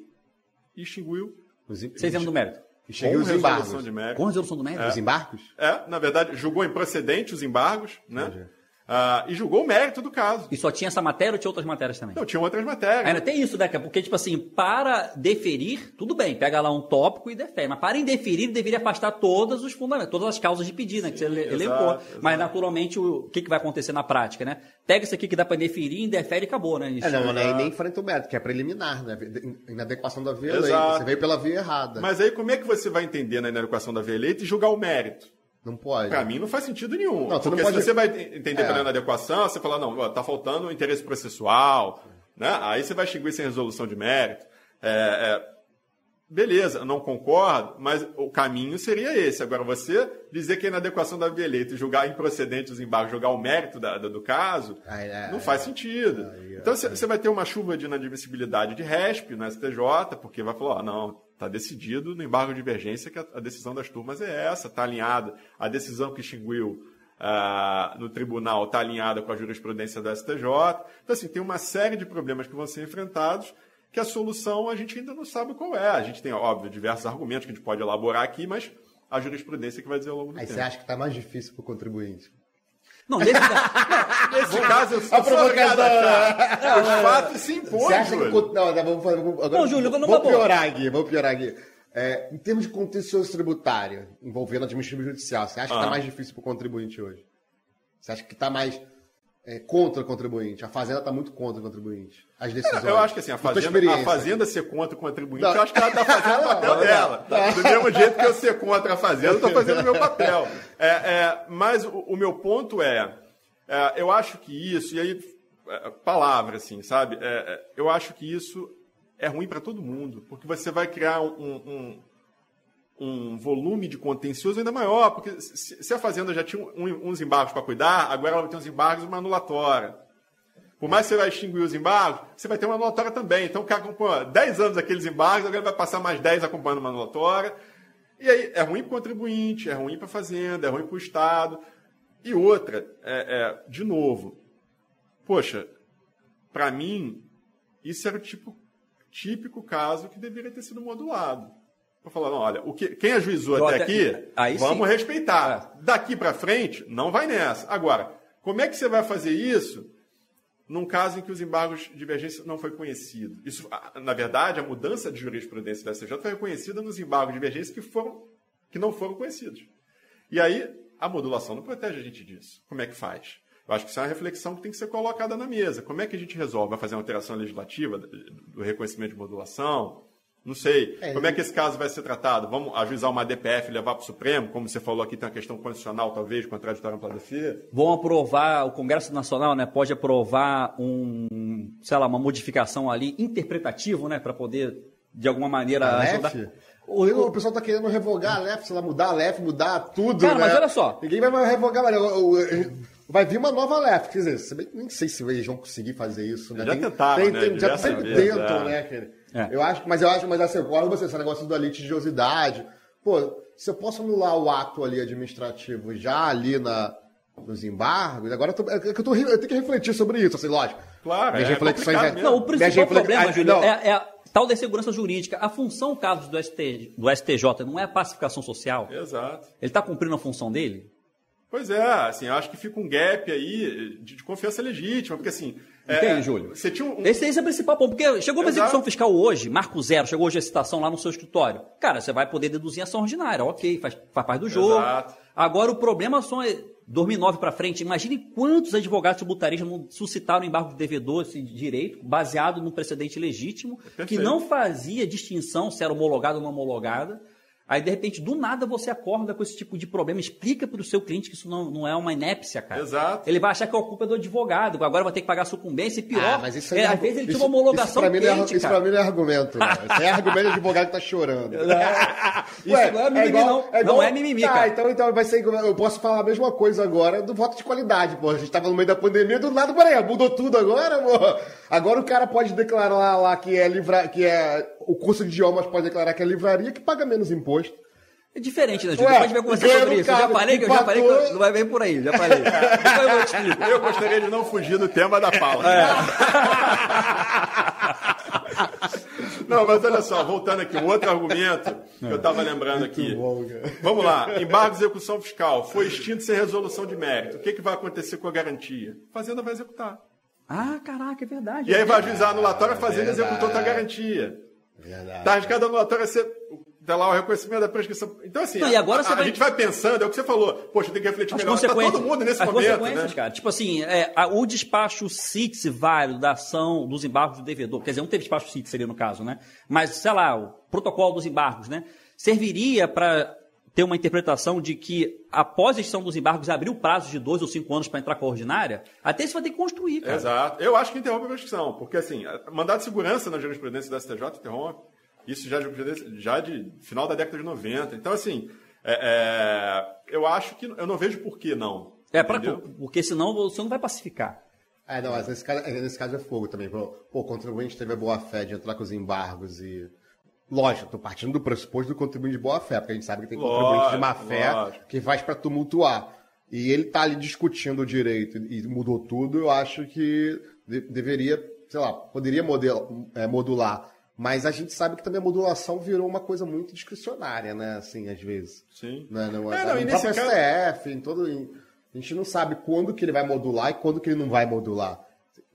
e extinguiu Os, Seis anos do mérito. E chega com os resolução embargos. de mérito. Com resolução do mérito? Os embargos? É, na verdade, julgou improcedente os embargos, né? Ah, e julgou o mérito do caso. E só tinha essa matéria ou tinha outras matérias também? Não, tinha outras matérias. Ainda tem isso, né? Porque, tipo assim, para deferir, tudo bem, pega lá um tópico e defere. Mas para indeferir, deveria afastar todos os fundamentos, todas as causas de pedido, né? Que você exato, elencou. exato. Mas, naturalmente, o, o que, que vai acontecer na prática, né? Pega isso aqui que dá para indeferir, indefere e acabou, né? É, não, nem, nem enfrenta o mérito, que é preliminar, né? Inadequação da via Exato. eleita. Você veio pela via errada. Mas aí como é que você vai entender na inadequação da via eleita e julgar o mérito? Não pode. Pra mim não faz sentido nenhum. Não, Porque pode- se você vai entender É. pela inadequação, você fala, não, tá faltando o interesse processual, né? Aí você vai extinguir sem resolução de mérito. É, é, beleza, não concordo, mas o caminho seria esse. Agora, você dizer que a inadequação da via eleita e julgar improcedente os embargos, julgar o mérito da- da- do caso, é, não faz sentido. É. então, você você vai ter uma chuva de inadmissibilidade de RESP no STJ, porque vai falar, ó, não, está decidido no embargo de divergência que a, a decisão das turmas é essa, está alinhada. A decisão que extinguiu ah, no tribunal está alinhada com a jurisprudência do STJ. Então, assim, tem uma série de problemas que vão ser enfrentados que a solução a gente ainda não sabe qual é. A gente tem, óbvio, diversos argumentos que a gente pode elaborar aqui, mas a jurisprudência que vai dizer ao longo do Aí tempo. você acha que tá mais difícil pro contribuinte. Não, nesse, Nesse caso, eu sou A a achar. Os fatos se impõem, Você acha que. Júlio. con- Não, não, vamos fazer. Vamos, agora, Não, Júlio, vamos numa boa. piorar aqui, vamos piorar aqui. É, em termos de contencioso tributário, envolvendo administração judicial, você acha que está Ah. mais difícil para o contribuinte hoje? Você acha que está mais é, contra o contribuinte? A Fazenda está muito contra o contribuinte. As decisões. Eu acho que assim, a Fazenda, a. Fazenda ser contra o contribuinte, Não. eu acho que ela está fazendo o papel Não, dela. Do mesmo jeito que eu ser contra a Fazenda, eu estou fazendo o meu papel. É, é, mas o, o meu ponto é, é, eu acho que isso, e aí, é, palavra, assim, sabe? É, eu acho que isso é ruim para todo mundo, porque você vai criar um, um, um volume de contencioso ainda maior, porque se, a Fazenda já tinha uns embargos para cuidar, agora ela vai ter uns embargos e uma anulatória. Por mais que você vai extinguir os embargos, você vai ter uma anulatória também. Então o cara acompanha 10 anos aqueles embargos, agora vai passar mais 10 acompanhando uma anulatória. E aí é ruim para o contribuinte, é ruim para a Fazenda, é ruim para o Estado. E outra, é, é, de novo, poxa, para mim, isso era o tipo, típico caso que deveria ter sido modulado. Para falar, não, olha, o que, quem ajuizou até, aqui, aí vamos sim. respeitar. Daqui para frente, não vai nessa. Agora, como é que você vai fazer isso num caso em que os embargos de divergência não foi conhecido? Isso, na verdade, a mudança de jurisprudência da STJ foi reconhecida nos embargos de divergência que, foram, que não foram conhecidos. E aí, a modulação não protege a gente disso. Como é que faz? Eu acho que isso é uma reflexão que tem que ser colocada na mesa. Como é que a gente resolve? Vai fazer uma alteração legislativa do reconhecimento de modulação? Não sei. É, Como é que esse caso vai ser tratado? Vamos ajuizar uma DPF e levar para o Supremo? Como você falou aqui, tem uma questão constitucional, talvez, contraditória ampla defesa. Vão aprovar, o Congresso Nacional né, pode aprovar um, sei lá, uma modificação ali interpretativa, né, para poder, de alguma maneira, A ajudar. LEF? O- O, o- pessoal tá querendo revogar a LEF, sei lá, mudar a LEF, mudar tudo. Cara, né? mas olha só. Ninguém vai mais revogar, mas vai vir uma nova LEF. Quer dizer, nem sei se eles vão conseguir fazer isso. Né? Já Tem- tentaram, tem- né? tem- já sempre tentam, é. né, cara? É. Eu acho, mas eu acho, mas assim, com você, esse negócio da litigiosidade. Pô, se eu posso anular o ato ali administrativo já ali na, nos embargos, agora eu, tô, é eu, tô, eu tenho que refletir sobre isso, assim, lógico. Claro, Minhas é reflexões é-. Não, o principal reflex- problema, Ah, Júlio, é, é a tal da segurança jurídica. A função, caso do, ST, do STJ, não é a pacificação social. Exato. Ele está cumprindo a função dele? Pois é, assim, eu acho que fica um gap aí de, de confiança legítima, porque assim. Entende, é, Júlio? Você tinha um. Esse, esse é o principal ponto, porque chegou uma Exato. execução fiscal hoje, marco zero, chegou hoje a citação lá no seu escritório. Cara, você vai poder deduzir ação ordinária, ok, faz, faz parte do jogo. Exato. Agora, o problema são é, 2009 para frente. Imagine quantos advogados tributaristas não suscitaram embargo de devedor, esse direito, baseado no precedente legítimo, que Perfeito. não fazia distinção se era homologada ou não homologada. Aí, de repente, do nada você acorda com esse tipo de problema. Explica para o seu cliente que isso não, não é uma inépcia, cara. Exato. Ele vai achar que é a culpa do advogado, agora vai ter que pagar sucumbência e pior. Ah, mas isso é, não é às vezes ele isso- tinha uma homologação isso pra mim não é, mim não é argumento. Não. Isso é argumento de advogado que tá chorando. Isso não é mimimi, não. Não é mimimi, tá, cara. então, então vai ser. Eu posso falar a mesma coisa agora do voto de qualidade, pô. A gente tava no meio da pandemia, do nada, peraí, mudou tudo agora, pô. Agora o cara pode declarar lá que é livra, que é. O curso de idiomas pode declarar que é livraria que paga menos imposto. É diferente, né, Júlio? Depois a gente vai conversar sobre isso. Eu já falei que eu já falei que não vai bem por aí, já falei. Eu. Eu gostaria de não fugir do tema da pauta. É. Não, mas olha só, voltando aqui, um outro argumento que eu estava lembrando aqui. Vamos lá, embargo de execução fiscal foi extinto sem resolução de mérito. O que, que vai acontecer com a garantia? A Fazenda vai executar. Ah, caraca, é verdade. E aí vai ajuizar a anulatória, a Fazenda executou a garantia. Verdade. Tá arriscado a anulatória ser. Tá lá o reconhecimento da prescrição. Então, assim, Não, e agora a, você a vai- gente vai pensando, é o que você falou. Poxa, tem que refletir As melhor. Tá consequências, todo mundo nesse as momento, consequências, né? cara. Tipo assim, é, a- o despacho CITES válido da ação dos embargos do devedor, quer dizer, não teve despacho CITES seria no caso, né? Mas, sei lá, o protocolo dos embargos, né? Serviria para ter uma interpretação de que, após a extinção dos embargos, abrir o prazo de dois ou cinco anos para entrar com a ordinária, até isso vai ter que construir, cara. Exato. Eu acho que interrompe a prescrição, porque assim, mandado de segurança na jurisprudência da STJ interrompe. Isso já, é jurisprudência- já de final da década de 90. Então, assim, é- é, eu acho que. Eu não vejo por que não. É, pra, porque senão você não vai pacificar. É, não, mas nesse caso, é, nesse caso é fogo também. Pô, o contribuinte teve a boa fé de entrar com os embargos e. Lógico, tô partindo do pressuposto do contribuinte de boa fé, porque a gente sabe que tem contribuinte de má Lógico, fé lógico. que faz para tumultuar. E ele tá ali discutindo o direito e mudou tudo, eu acho que de- deveria, sei lá, poderia é, modular. Mas a gente sabe que também a modulação virou uma coisa muito discricionária, né? Assim, às vezes. Sim. Né? No, É, não, no próprio caso- STF, em todo. em- a gente não sabe quando que ele vai modular e quando que ele não vai modular.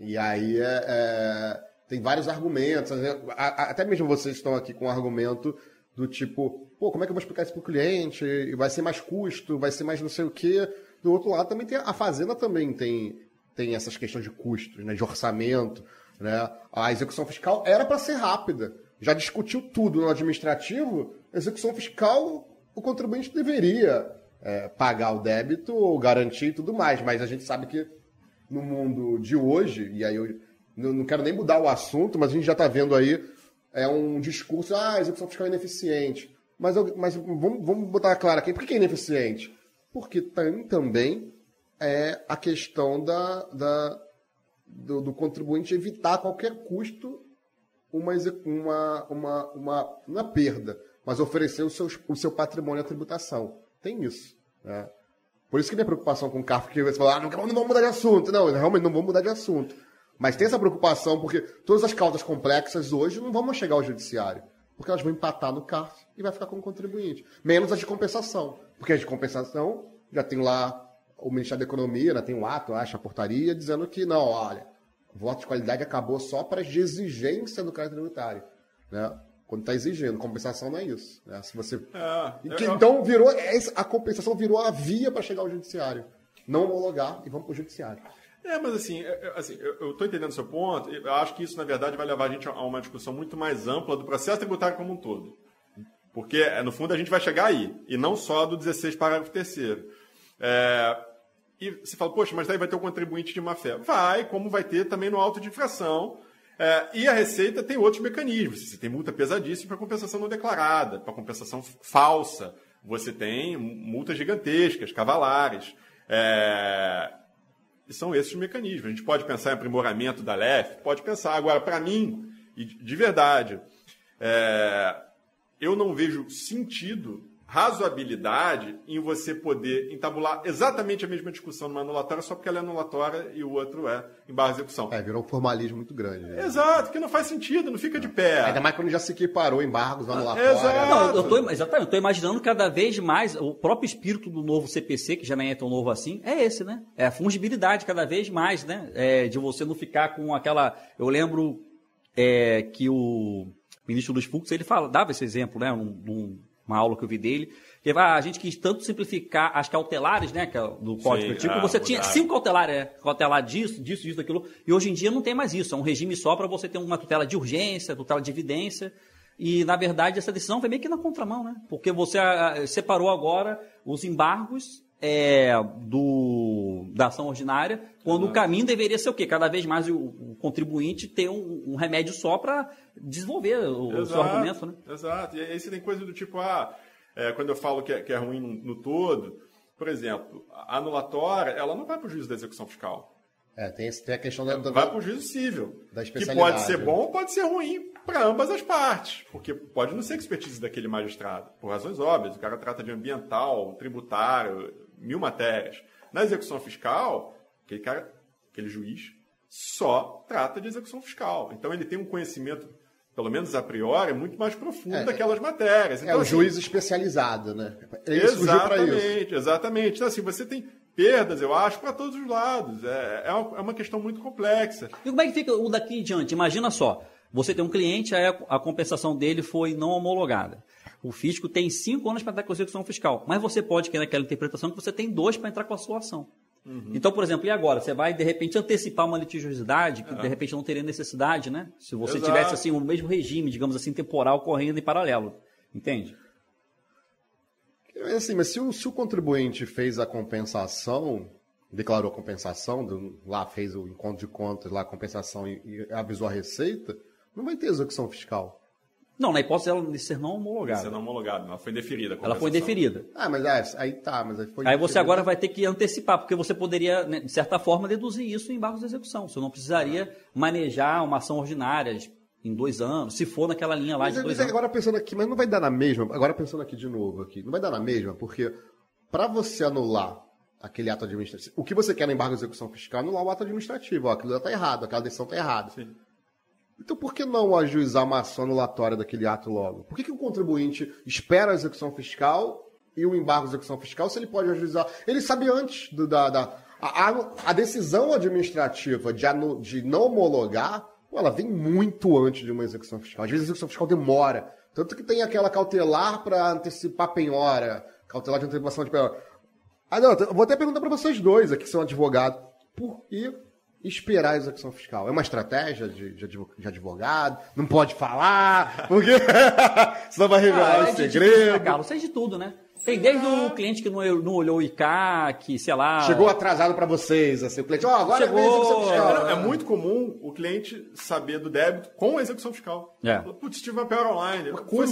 E aí é, é, tem vários argumentos. Até mesmo vocês estão aqui com o argumento do tipo, pô, como é que eu vou explicar isso para o cliente? Vai ser mais custo, vai ser mais não sei o quê. Do outro lado também tem a fazenda também tem, tem essas questões de custos, né, de orçamento, né? A execução fiscal era para ser rápida. Já discutiu tudo no administrativo, execução fiscal o contribuinte deveria é, pagar o débito garantir e tudo mais, mas a gente sabe que no mundo de hoje, e aí eu não quero nem mudar o assunto, mas a gente já está vendo aí é um discurso, ah, a execução fiscal é ineficiente. Mas, eu, mas vamos, vamos botar claro aqui, por que é ineficiente? Porque tem também é, a questão da, da do, do, contribuinte evitar a qualquer custo uma, uma, uma, uma, uma perda, mas oferecer o seu, o seu patrimônio à tributação. Tem isso. Né? Por isso que minha preocupação com o carro, porque você fala, ah, não, não vamos mudar de assunto. Não, realmente não vamos mudar de assunto. Mas tem essa preocupação, porque todas as causas complexas hoje não vão chegar ao judiciário. Porque elas vão empatar no CARF e vai ficar como contribuinte. Menos as de compensação. Porque as de compensação já tem lá o Ministério da Economia, né, tem um ato, acho, a portaria, dizendo que não, olha, o voto de qualidade acabou só para as de exigência do crédito tributário. Né? Quando está exigindo. Compensação não é isso. Né? Se você... Que, Então, virou, a compensação virou a via para chegar ao judiciário. Não homologar e vamos para o judiciário. É, mas assim, é, é, assim eu estou entendendo o seu ponto. Eu acho que isso, na verdade, vai levar a gente a uma discussão muito mais ampla do processo tributário como um todo. Porque, é, no fundo, a gente vai chegar aí. E não só do 16, parágrafo 3 é, E você fala, poxa, mas daí vai ter o contribuinte de má fé. Vai, como vai ter também no auto de infração. É, e a Receita tem outros mecanismos. Você tem multa pesadíssima para compensação não declarada, para compensação falsa. Você tem multas gigantescas, cavalares. É, e são esses os mecanismos. A gente pode pensar em aprimoramento da LEF, pode pensar. Agora, para mim, e de verdade, é, eu não vejo sentido razoabilidade em você poder entabular exatamente a mesma discussão numa anulatória só porque ela é anulatória e o outro é em barra de execução. É, virou um formalismo muito grande. Né? Exato, que não faz sentido, não fica de pé. Ainda mais quando já se equiparou embargos anulatórios. Exato. Não, eu tô, exatamente, eu estou imaginando cada vez mais o próprio espírito do novo CPC, que já nem é tão novo assim, é esse, né? É a fungibilidade cada vez mais, né? É, de você não ficar com aquela... Eu lembro é, que o ministro Luiz Fux, ele fala, dava esse exemplo, né? Um, um uma aula que eu vi dele, que ah, a gente quis tanto simplificar as cautelares, né, que é do código tipo, ah, você tinha cinco cautelares, é, cautelar disso, disso, disso, daquilo, e hoje em dia não tem mais isso, é um regime só para você ter uma tutela de urgência, tutela de evidência, e na verdade essa decisão foi meio que na contramão, né, porque você a, separou agora os embargos é, do, da ação ordinária, quando Exato. o caminho deveria ser o quê? Cada vez mais o, o contribuinte ter um, um, remédio só para desenvolver o, o, seu argumento. Né? Exato. E aí você tem coisa do tipo, ah, é, quando eu falo que é, que é ruim no, no, todo, por exemplo, a anulatória, ela não vai para o juízo da execução fiscal. É, tem, tem a questão da, Vai para o juízo civil. Da que pode ser bom ou pode ser ruim para ambas as partes. Porque pode não ser expertise daquele magistrado, por razões óbvias. O cara trata de ambiental, tributário, mil matérias. Na execução fiscal, aquele cara, aquele juiz, só trata de execução fiscal. Então ele tem um conhecimento, pelo menos a priori, muito mais profundo é, daquelas matérias. Então, é o assim, juiz especializado, né? Ele exatamente, exatamente. Então, assim, você tem perdas, eu acho, para todos os lados. É, é, uma, é uma questão muito complexa. E como é que fica o daqui em diante? Imagina só, você tem um cliente, aí a, a compensação dele foi não homologada. O fisco tem cinco anos para entrar com a execução fiscal, mas você pode querer aquela interpretação que você tem dois para entrar com a sua ação. Uhum. Então, por exemplo, e agora? Você vai, de repente, antecipar uma litigiosidade que, de repente, não teria necessidade, né? Se você Exato. tivesse, assim, o mesmo regime, digamos assim, temporal correndo em paralelo. Entende? É assim, mas se o, se o contribuinte fez a compensação, declarou a compensação, lá fez o encontro de contas, lá a compensação e, e avisou a receita, não vai ter execução fiscal. Não, na hipótese dela de ser não homologada. De ser não homologada, ela foi deferida. Ela foi deferida. Ah, mas é, aí tá, mas aí foi. Aí você agora vai ter que antecipar, porque você poderia, né, de certa forma, deduzir isso em barros de execução. Você não precisaria manejar uma ação ordinária em dois anos, se for naquela linha lá mas, de dois mas anos. Agora pensando aqui, mas não vai dar na mesma. Agora pensando aqui de novo aqui, não vai dar na mesma, porque para você anular aquele ato administrativo, o que você quer no embargo de execução fiscal é anular o ato administrativo. Ó, aquilo está errado, aquela decisão está errada. Sim. Então, por que não ajuizar uma ação anulatória daquele ato logo? Por que, que o contribuinte espera a execução fiscal e o embargo de execução fiscal se ele pode ajuizar? Ele sabe antes do, da, da a, a, decisão administrativa de, anu, de não homologar, ela vem muito antes de uma execução fiscal. Às vezes a execução fiscal demora. Tanto que tem aquela cautelar para antecipar penhora, cautelar de antecipação de penhora. Ah, não, vou até perguntar para vocês dois aqui, que são advogados, por que esperar a execução fiscal? É uma estratégia de, de advogado? Não pode falar? Porque senão vai revelar ah, é segredo. Carlos, sei de tudo, né? Tem desde o cliente que não, não olhou o ICA, que, sei lá. Chegou atrasado para vocês, assim, o cliente, ó, oh, agora Chegou... é, é, muito comum o cliente saber do débito com a execução fiscal. É. Putz, tive uma pior online. como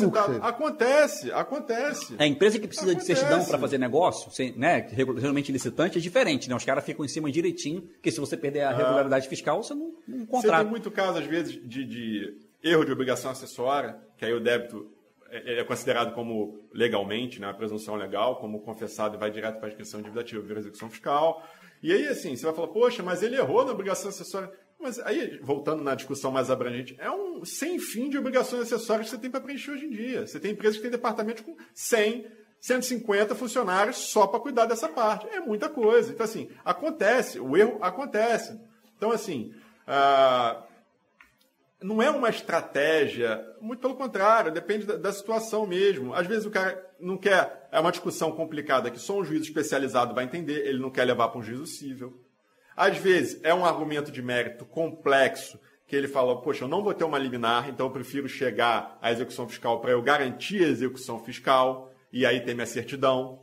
Acontece, acontece. É, a empresa que precisa acontece. de certidão para fazer negócio, sem, né, regularmente licitante, é diferente, né? Os caras ficam em cima direitinho, porque se você perder a ah. regularidade fiscal, você não, não contrata. Você tem muito caso, às vezes, de, de erro de obrigação acessória, que aí o débito é, é considerado como legalmente, né, a presunção legal, como confessado e vai direto para a inscrição endividativa via execução fiscal. E aí, assim, você vai falar, poxa, mas ele errou na obrigação acessória. Mas aí, voltando na discussão mais abrangente, é um sem fim de obrigações acessórias que você tem para preencher hoje em dia. Você tem empresas que têm departamento com 100, 150 funcionários só para cuidar dessa parte. É muita coisa. Então, assim, acontece, o erro acontece. Então, assim, uh, não é uma estratégia, muito pelo contrário, depende da, da, situação mesmo. Às vezes o cara não quer, é uma discussão complicada que só um juiz especializado vai entender, ele não quer levar para um juízo civil. Às vezes é um argumento de mérito complexo que ele fala, poxa, eu não vou ter uma liminar, então eu prefiro chegar à execução fiscal para eu garantir a execução fiscal e aí ter minha certidão.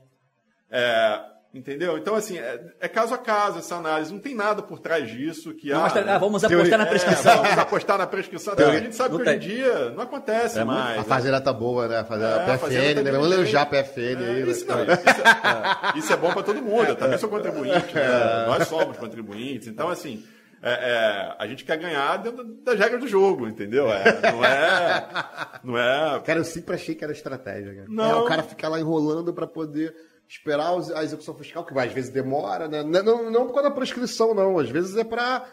É, Entendeu? Então, assim, é, é, caso a caso essa análise. Não tem nada por trás disso que ah, ah, vamos apostar na prescrição. É, vamos apostar na prescrição. a gente sabe que hoje em dia não acontece é, mais. A né? fazenda tá boa, né? A fazenda, é, PFN, tá né? Vamos elogiar a PFN aí. Isso, né? não, isso, é, isso, é, bom para todo mundo. Eu também sou contribuinte. Né? Nós somos contribuintes. Então, assim. É, é, a gente quer ganhar dentro das regras do jogo, entendeu? É, não é. Não é. Cara, eu sempre achei que era estratégia. Cara. Não. o cara ficar lá enrolando para poder esperar a execução fiscal, que às vezes demora, né? Não, não por causa da prescrição, não. Às vezes é para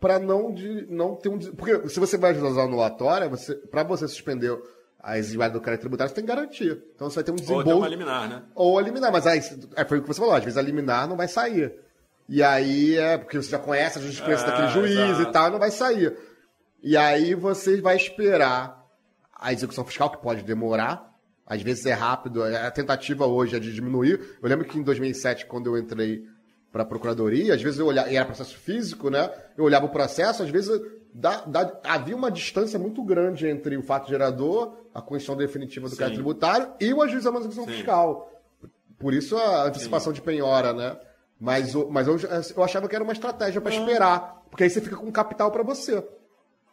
para não de não ter um porque se você vai usar anulatória, você para você suspender a exigibilidade do crédito tributário, você tem garantia. Então você vai ter um desembolso. Ou uma liminar, né? Ou eliminar, mas aí é, foi o que você falou, às vezes a liminar não vai sair. E aí é porque você já conhece a jurisprudência é, daquele juiz exato. e tal, não vai sair. E aí você vai esperar a execução fiscal, que pode demorar, às vezes é rápido, a tentativa hoje é de diminuir. Eu lembro que em 2007, quando eu entrei para a procuradoria, às vezes eu olhava, e era processo físico, né? Eu olhava o processo, às vezes da, da, havia uma distância muito grande entre o fato gerador, a condição definitiva do crédito tributário e o ajuizamento da execução fiscal. Por isso a antecipação Sim. de penhora, né? Mas, mas eu, eu achava que era uma estratégia para esperar, porque aí você fica com capital para você.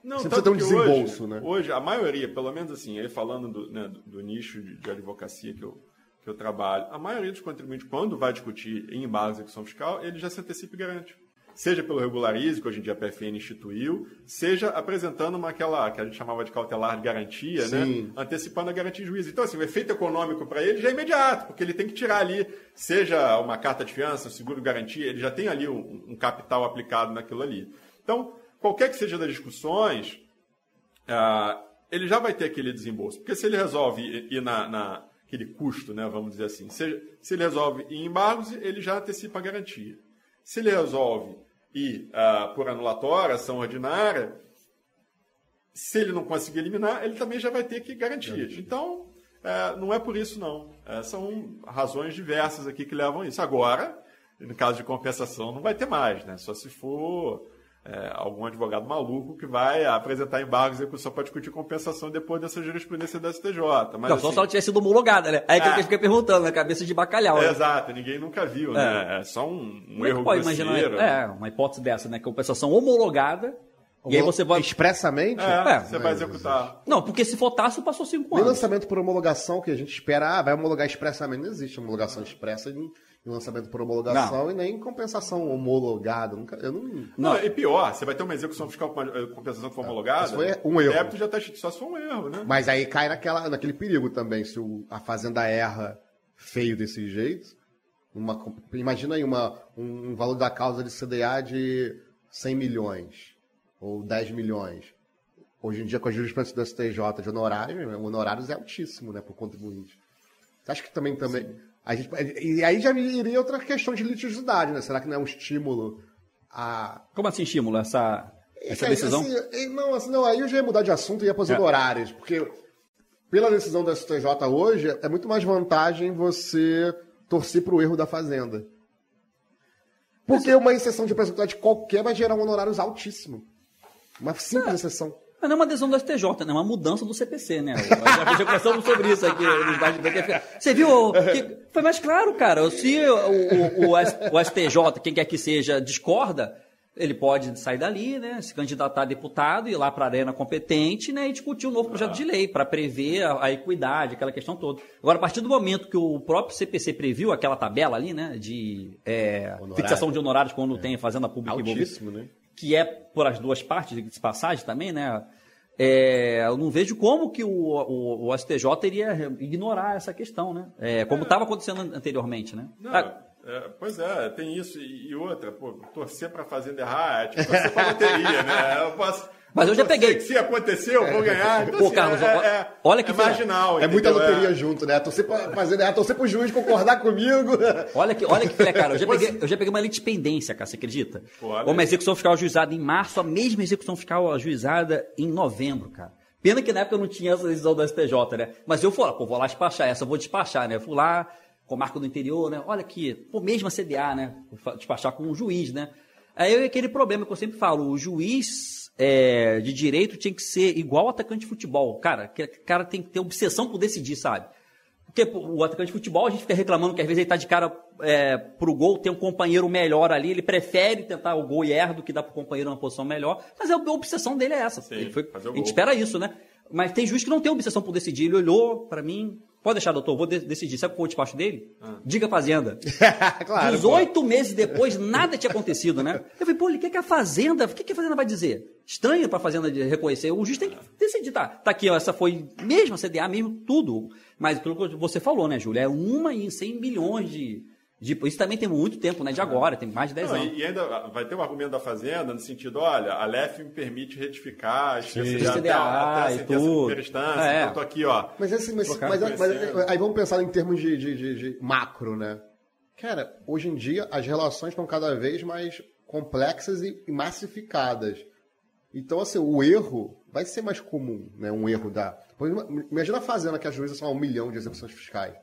Não, você precisa ter um desembolso, hoje, né? Hoje, a maioria, pelo menos assim, ele falando do, né, do, do nicho de, de, advocacia que eu, que eu trabalho, a maioria dos contribuintes, quando vai discutir em embargo de execução fiscal, ele já se antecipa e garante. Seja pelo regularize, que hoje em dia a PFN instituiu, seja apresentando uma aquela que a gente chamava de cautelar de garantia, né? Sim. né? Antecipando a garantia de juízo. Então, assim, o efeito econômico para ele já é imediato, porque ele tem que tirar ali, seja uma carta de fiança, seguro garantia, ele já tem ali um, um capital aplicado naquilo ali. Então, qualquer que seja das discussões, uh, ele já vai ter aquele desembolso. Porque se ele resolve ir na, na aquele custo, né, vamos dizer assim, se, se ele resolve ir em embargos, ele já antecipa a garantia. Se ele resolve ir uh, por anulatória, ação ordinária, se ele não conseguir eliminar, ele também já vai ter que garantir. Então, uh, não é por isso, não. Uh, são razões diversas aqui que levam a isso. Agora, no caso de compensação, não vai ter mais, né? Só se for é, algum advogado maluco que vai apresentar embargo de execução para discutir compensação depois dessa jurisprudência da STJ. Mas, não, assim, só se ela tivesse sido homologada, né? Aí é, que eu fiquei perguntando, na cabeça de bacalhau. né? Exato, ninguém nunca viu, né? É, é só um, um erro pode imaginar, É, uma hipótese dessa, né? Compensação homologada, e aí você vai. Expressamente? É, é, você vai executar. Não, porque se for passou cinco anos. Nem lançamento por homologação, que a gente espera, ah, vai homologar expressamente. Não existe homologação expressa em em lançamento por homologação não. e nem compensação homologada. Nunca, eu não... não, não, e pior, você vai ter uma execução fiscal com uma compensação que for homologada. Foi um erro. Débito já está só se for um erro, né? Mas aí cai naquela, naquele perigo também, se o, a fazenda erra feio desse jeito. Uma, imagina aí uma, um, um valor da causa de CDA de 100 milhões ou 10 milhões. Hoje em dia, com a jurisprudência do STJ de honorários, honorários é altíssimo né, para o contribuinte. Você acha que também, também a gente, e aí já iria outra questão de litigiosidade, né? Será que não é um estímulo a. Como assim estímulo? Essa. essa decisão? Assim, não, assim, não, aí eu já ia mudar de assunto e ia para os é. honorários, porque pela decisão do STJ hoje, é muito mais vantagem você torcer para o erro da Fazenda. Porque uma exceção de representatividade qualquer vai gerar um honorários altíssimo. Uma simples é. exceção. Mas não é uma adesão do STJ, né? É uma mudança do CPC, né? Já, conversamos sobre isso aqui Você viu? Que foi mais claro, cara. Se o, o, o, STJ, quem quer que seja, discorda, ele pode sair dali, né, se candidatar a deputado, ir lá para a arena competente né, e discutir um novo projeto ah. de lei para prever a, a, equidade, aquela questão toda. Agora, a partir do momento que o próprio CPC previu aquela tabela ali, né, de é, fixação de honorários quando é. tem fazenda pública envolvida, né? Que é por as duas partes de passagem também, né, é, eu não vejo como que o, o, o, STJ iria ignorar essa questão, né? É, como estava acontecendo anteriormente, né? Não, ah, é, pois é, tem isso e, outra, pô, torcer para fazenda errar é tipo torcer para loteria, né? Eu posso. Mas eu já peguei. Se acontecer, eu vou ganhar. Então, Pô, assim, Carlos, é, é, olha que é marginal. É muita loteria junto, né? Torcer pra fazer, é, torcer pro juiz concordar comigo. Olha que, olha que filé, cara. Eu já, peguei, eu já peguei uma litispendência, cara, você acredita? Pô, uma execução fiscal ajuizada em março, a mesma execução fiscal ajuizada em novembro, cara. Pena que na época eu não tinha essa decisão da STJ, né? Mas eu fui lá, pô, vou lá despachar essa, vou despachar, né? Eu fui lá, comarca do interior, né? Olha aqui, pô, mesma CDA, né? Despachar com um juiz, né? Aí é aquele problema que eu sempre falo, o juiz é, de direito tinha que ser igual ao atacante de futebol. Cara, que cara tem que ter obsessão por decidir, sabe? Porque o atacante de futebol, a gente fica reclamando que às vezes ele tá de cara é, pro gol, tem um companheiro melhor ali, ele prefere tentar o gol e erra do que dar pro companheiro uma posição melhor, mas a obsessão dele é essa. Sim, foi, a gente espera isso, né? Mas tem juiz que não tem obsessão por decidir. Ele olhou para mim, Pode deixar, doutor, vou de decidir. Sabe qual foi o despacho dele? Ah. Diga Fazenda. claro. 18 pô. meses depois, nada tinha acontecido, né? Eu falei, pô, ele quer que a Fazenda. O que, que a Fazenda vai dizer? Estranho para a Fazenda reconhecer. O juiz tem que decidir. Tá, tá aqui, ó, essa foi mesmo a CDA, mesmo tudo. Mas pelo que você falou, né, Júlia? É uma em 100 milhões de, isso também tem muito tempo, né? De agora, tem mais de 10 Não, anos. E ainda vai ter um argumento da Fazenda no sentido, olha, a LEF me permite retificar as CDA, até, até a sentença de primeira instância, é. então tô aqui, ó. Mas, assim, mas, mas, mas, mas aí vamos pensar em termos de, de, de, de, macro, né? Cara, hoje em dia as relações estão cada vez mais complexas e massificadas. Então, assim, o erro vai ser mais comum, né? Um erro da... Imagina a Fazenda que ajuiza só um milhão de execuções fiscais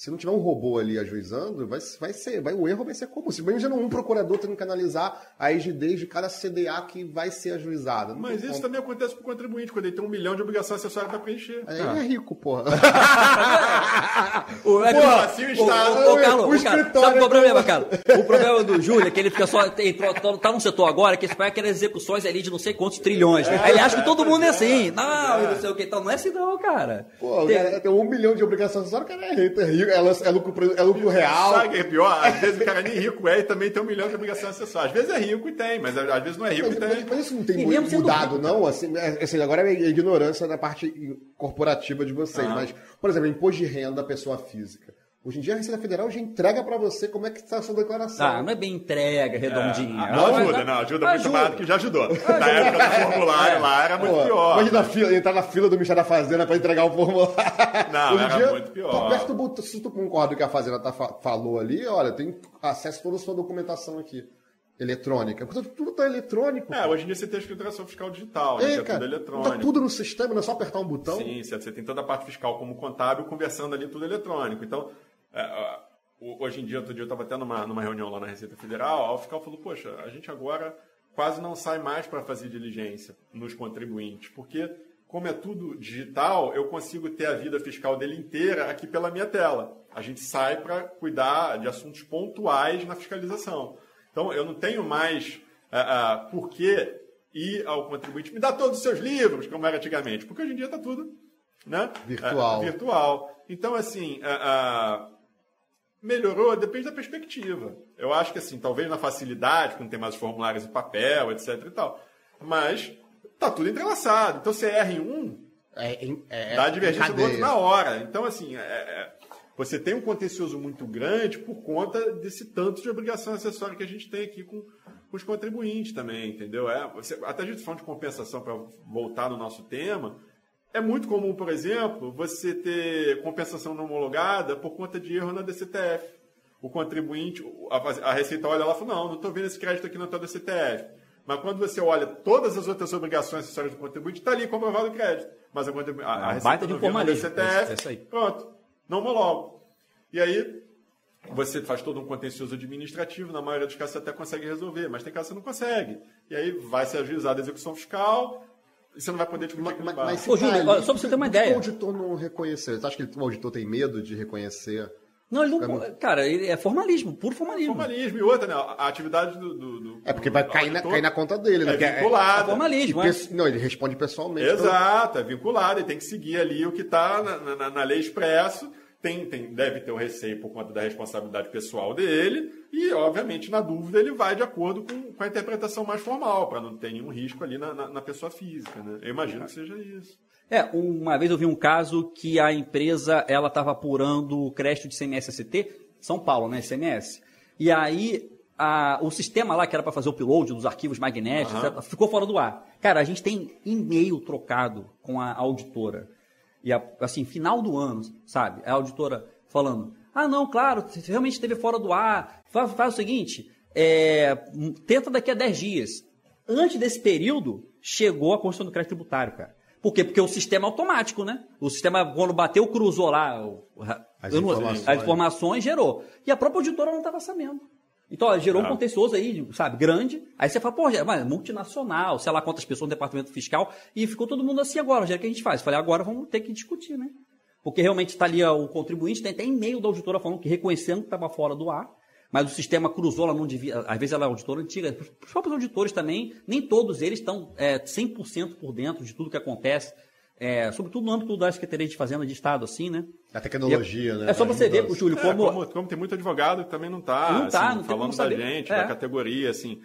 se não tiver um robô ali ajuizando, vai, vai ser, vai, o erro vai ser comum. Se imagina um procurador tendo que analisar a rigidez de cada CDA que vai ser ajuizado. Não Mas isso como. também acontece com o contribuinte, quando ele tem um milhão de obrigações acessórias para preencher. Aí ah. é rico, porra. o, é, porra, assim o Estado. O, o, o, Carlos, o, sabe qual é o problema, cara? O problema do Júlio é que ele fica só. Entrou, tá, tá num setor agora que espera aquelas execuções ali de não sei quantos trilhões. É, Aí ele acha que todo mundo é assim. Não, é. não sei o que. Então não é assim, não, cara. Pô, tem, cara tem um milhão de obrigações acessórias, o cara é rico. É, rico, é, é lucro é lucro real. Sabe o que é pior? Às vezes o cara nem rico é e também tem um milhão de obrigações acessórias. Às vezes é rico e tem, mas às vezes não é rico mas, e tem. Mas, mas isso não tem muito mudado, não? Assim, é, assim, agora é ignorância da parte corporativa de vocês. Ah. Mas, por exemplo, imposto de renda da pessoa física. Hoje em dia a Receita Federal já entrega para você como é que está a sua declaração. Ah, não é bem entrega, redondinha. É, não, ajuda, não, ajuda, ajuda muito mais do que já ajudou. Ajuda. Na época do formulário é. lá era muito Pô, pior. Imagina fila, entrar na fila do Ministério da Fazenda para entregar o formulário. Não, Hoje era dia, muito pior. Aperta o se tu concorda com o que a Fazenda tá, falou ali, olha, tem acesso a toda a sua documentação aqui eletrônica. Porque tudo está eletrônico. É, hoje em dia você tem a escrituração fiscal digital, é, né, é tudo eletrônico. Tá tudo no sistema, não é só apertar um botão. Sim, você tem toda a parte fiscal como contábil conversando ali tudo eletrônico. Então, é, hoje em dia, outro dia eu estava até numa, numa reunião lá na Receita Federal, o fiscal falou, poxa, a gente agora quase não sai mais para fazer diligência nos contribuintes, porque como é tudo digital, eu consigo ter a vida fiscal dele inteira aqui pela minha tela. A gente sai para cuidar de assuntos pontuais na fiscalização. Então, eu não tenho mais uh, uh, por que ir ao contribuinte, me dá todos os seus livros, como era antigamente, porque hoje em dia está tudo né? virtual. Uh, virtual. Então, assim, melhorou, depende da perspectiva. Eu acho que assim, talvez na facilidade, quando tem mais formulários em papel, etc e tal. Mas tá tudo entrelaçado. Então você erra em um, é, é, dá a divergência do outro na hora. Então, assim, é, é, você tem um contencioso muito grande por conta desse tanto de obrigação acessória que a gente tem aqui com, com os contribuintes também, entendeu? É, você, até a gente falando de compensação para voltar no nosso tema, é muito comum, por exemplo, você ter compensação não homologada por conta de erro na DCTF. O contribuinte, a, Receita olha lá e fala, não, não estou vendo esse crédito aqui na tua DCTF. Mas quando você olha todas as outras obrigações acessórias do contribuinte, está ali comprovado o crédito. Mas a, a, a É, baita de não viu formalismo. DCTF, É aí. pronto, não homologo. E aí, você faz todo um contencioso administrativo, na maioria dos casos você até consegue resolver, mas tem casos que você não consegue. E aí vai ser ajuizada a execução fiscal você não vai poder discutir Mas, mas, mas Ô, tá Júlio, ali, olha, só pra você ter uma por que ideia. O auditor não reconheceu. Você acha que o auditor tem medo de reconhecer? Não, ele não. Cara, ele é formalismo, puro formalismo. Formalismo e outra, né? A atividade do. do- do- É porque vai do cair na, cair na conta dele, né? É Que É vinculado. formalismo, é. Não, ele responde pessoalmente. então- Exato, é vinculado e tem que seguir ali o que está na, na- na lei expresso. Tem, tem, deve ter o receio por conta da responsabilidade pessoal dele e, obviamente, na dúvida, ele vai de acordo com, com a interpretação mais formal, para não ter nenhum risco ali na, na- na pessoa física. Né? Eu imagino que seja isso. É, uma vez eu vi um caso que a empresa ela estava apurando o crédito de CMS-ST, São Paulo, né, CMS. E aí a- o sistema lá que era para fazer o upload dos arquivos magnéticos etc., ficou fora do ar. Cara, a gente tem e-mail trocado com a auditora. E a- assim, final do ano, sabe? A auditora falando: "Ah, não, claro, realmente esteve fora do ar. Faz, faz o seguinte, é, tenta daqui a 10 dias. Antes desse período, chegou a Constituição do Crédito Tributário, cara. Por quê? Porque o sistema é automático, né? O sistema, quando bateu, cruzou lá o- As não- informações. as informações, gerou. E a própria auditora não estava sabendo. Então, ó, gerou um contencioso aí, sabe, grande. Aí você fala, pô, mas é multinacional, sei lá quantas pessoas no departamento fiscal. E ficou todo mundo assim agora, Rogério, o que a gente faz? Falei, agora vamos ter que discutir, né? Porque realmente está ali ó, o contribuinte, tem até e-mail da auditora falando que reconhecendo que estava fora do ar, mas o sistema cruzou, ela não devia. Às vezes ela é auditora antiga. Os próprios auditores também, nem todos eles estão é, 100% por dentro de tudo que acontece, é, sobretudo no âmbito da Secretaria de Fazenda de Estado, assim, né? A tecnologia, né? É só você ver. Júlio, É, como. como, como tem muito advogado que também não está Não tá, não tem falando da gente, É. da categoria, assim.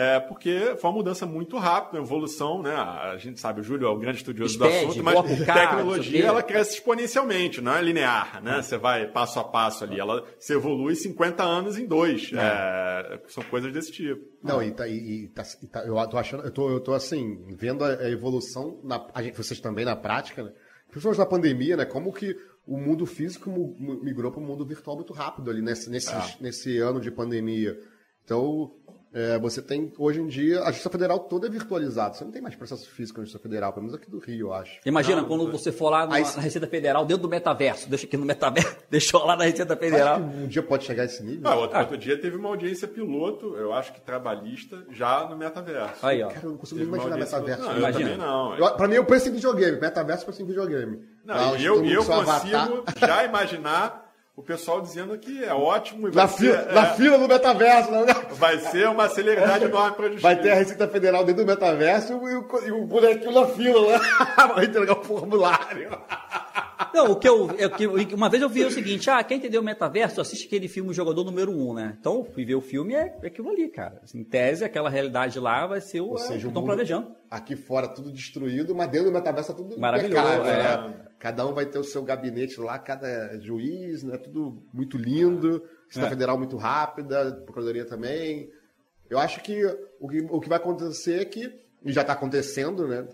É, porque foi uma mudança muito rápida, uma evolução, né? A gente sabe, o Júlio é o grande estudioso do assunto, mas o tecnologia ela cresce exponencialmente, não é linear, né? Você vai passo a passo ali, ela se evolui 50 anos em dois. É, são coisas desse tipo. Não, e, tá, e, tá- e tá- eu tô achando, eu tô, eu tô assim, vendo a, a evolução, na, a gente, vocês também na prática, né? Principalmente na pandemia, né? Como que o mundo físico migrou para o mundo virtual muito rápido ali nesse, nesse, Ah. nesse ano de pandemia. Então, é, você tem, hoje em dia, a Justiça Federal toda é virtualizada. Você não tem mais processo físico na Justiça Federal, pelo menos aqui do Rio, eu acho. Imagina Não, quando não você for lá numa- Aí- na Receita Federal, dentro do metaverso, deixa aqui no metaverso, deixou lá na Receita Acho Federal. que um dia pode chegar a esse nível. Ah, outro, outro dia teve uma audiência piloto, eu acho que trabalhista, já no metaverso. Aí, ó. Cara, eu não consigo Teve nem imaginar metaverso. Não, Imagina. eu não. Eu, pra mim, eu penso em videogame. Metaverso, eu penso em videogame. Não, Lá, e eu, eu seu avatar. consigo já imaginar o pessoal dizendo que é ótimo e vai, Na, fila, ser, na é, fila do metaverso, né? vai ser uma celeridade enorme para a justiça. Vai ter a Receita Federal dentro do metaverso e o, e o bonequinho na fila lá. Vai entregar o formulário. Não, o que eu, é que eu- Uma vez eu vi o seguinte: ah, quem entendeu o metaverso, assiste aquele filme Jogador Número 1, né? Então, fui ver o filme é, é aquilo ali, cara. Em tese, aquela realidade lá vai ser o Ou é, seja, que o estão mundo planejando. aqui fora tudo destruído, mas dentro do metaverso tá tudo Maravilhoso, é. né? Cada um vai ter o seu gabinete lá, cada juiz, né? Tudo muito lindo. Receita É. Federal muito rápida, Procuradoria também. Eu acho que o que, o que vai acontecer é que, e já está acontecendo, né?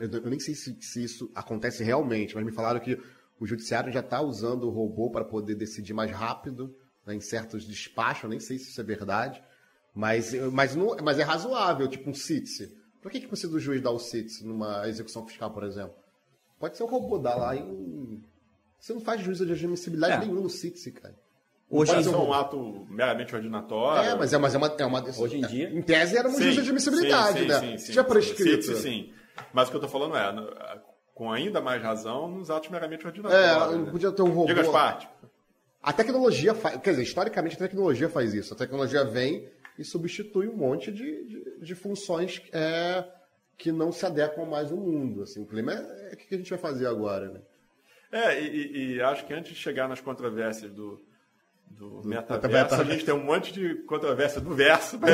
Eu, eu nem sei se, se isso acontece realmente, mas me falaram que o judiciário já está usando o robô para poder decidir mais rápido né, em certos despachos. Eu nem sei se isso é verdade, mas, mas, não, mas é razoável, tipo um CITSE. Por que, que precisa do juiz dar o CITSE numa execução fiscal, por exemplo? Pode ser o robô dar lá em. Você não faz juízo de admissibilidade É. nenhum no CITSE, cara. Hoje, Pode ser um ato meramente ordinatório. É, mas é, mas é uma. É uma Hoje em dia- Em tese era um Sim, juízo de admissibilidade, sim, né? Sim, sim, sim, prescrito. Sim, sim, sim. Mas o que eu estou falando é, com ainda mais razão, nos atos meramente É, ordinatórios. não né? podia ter um robô. Diga as partes. A tecnologia faz. Quer dizer, historicamente a tecnologia faz isso. A tecnologia vem e substitui um monte de, de, de funções é, que não se adequam mais ao mundo. Assim. O problema é, é o que a gente vai fazer agora, né? É, e, e- acho que antes de chegar nas controvérsias do, do, metaverso, metaverso. a gente tem um monte de controvérsia do verso. pra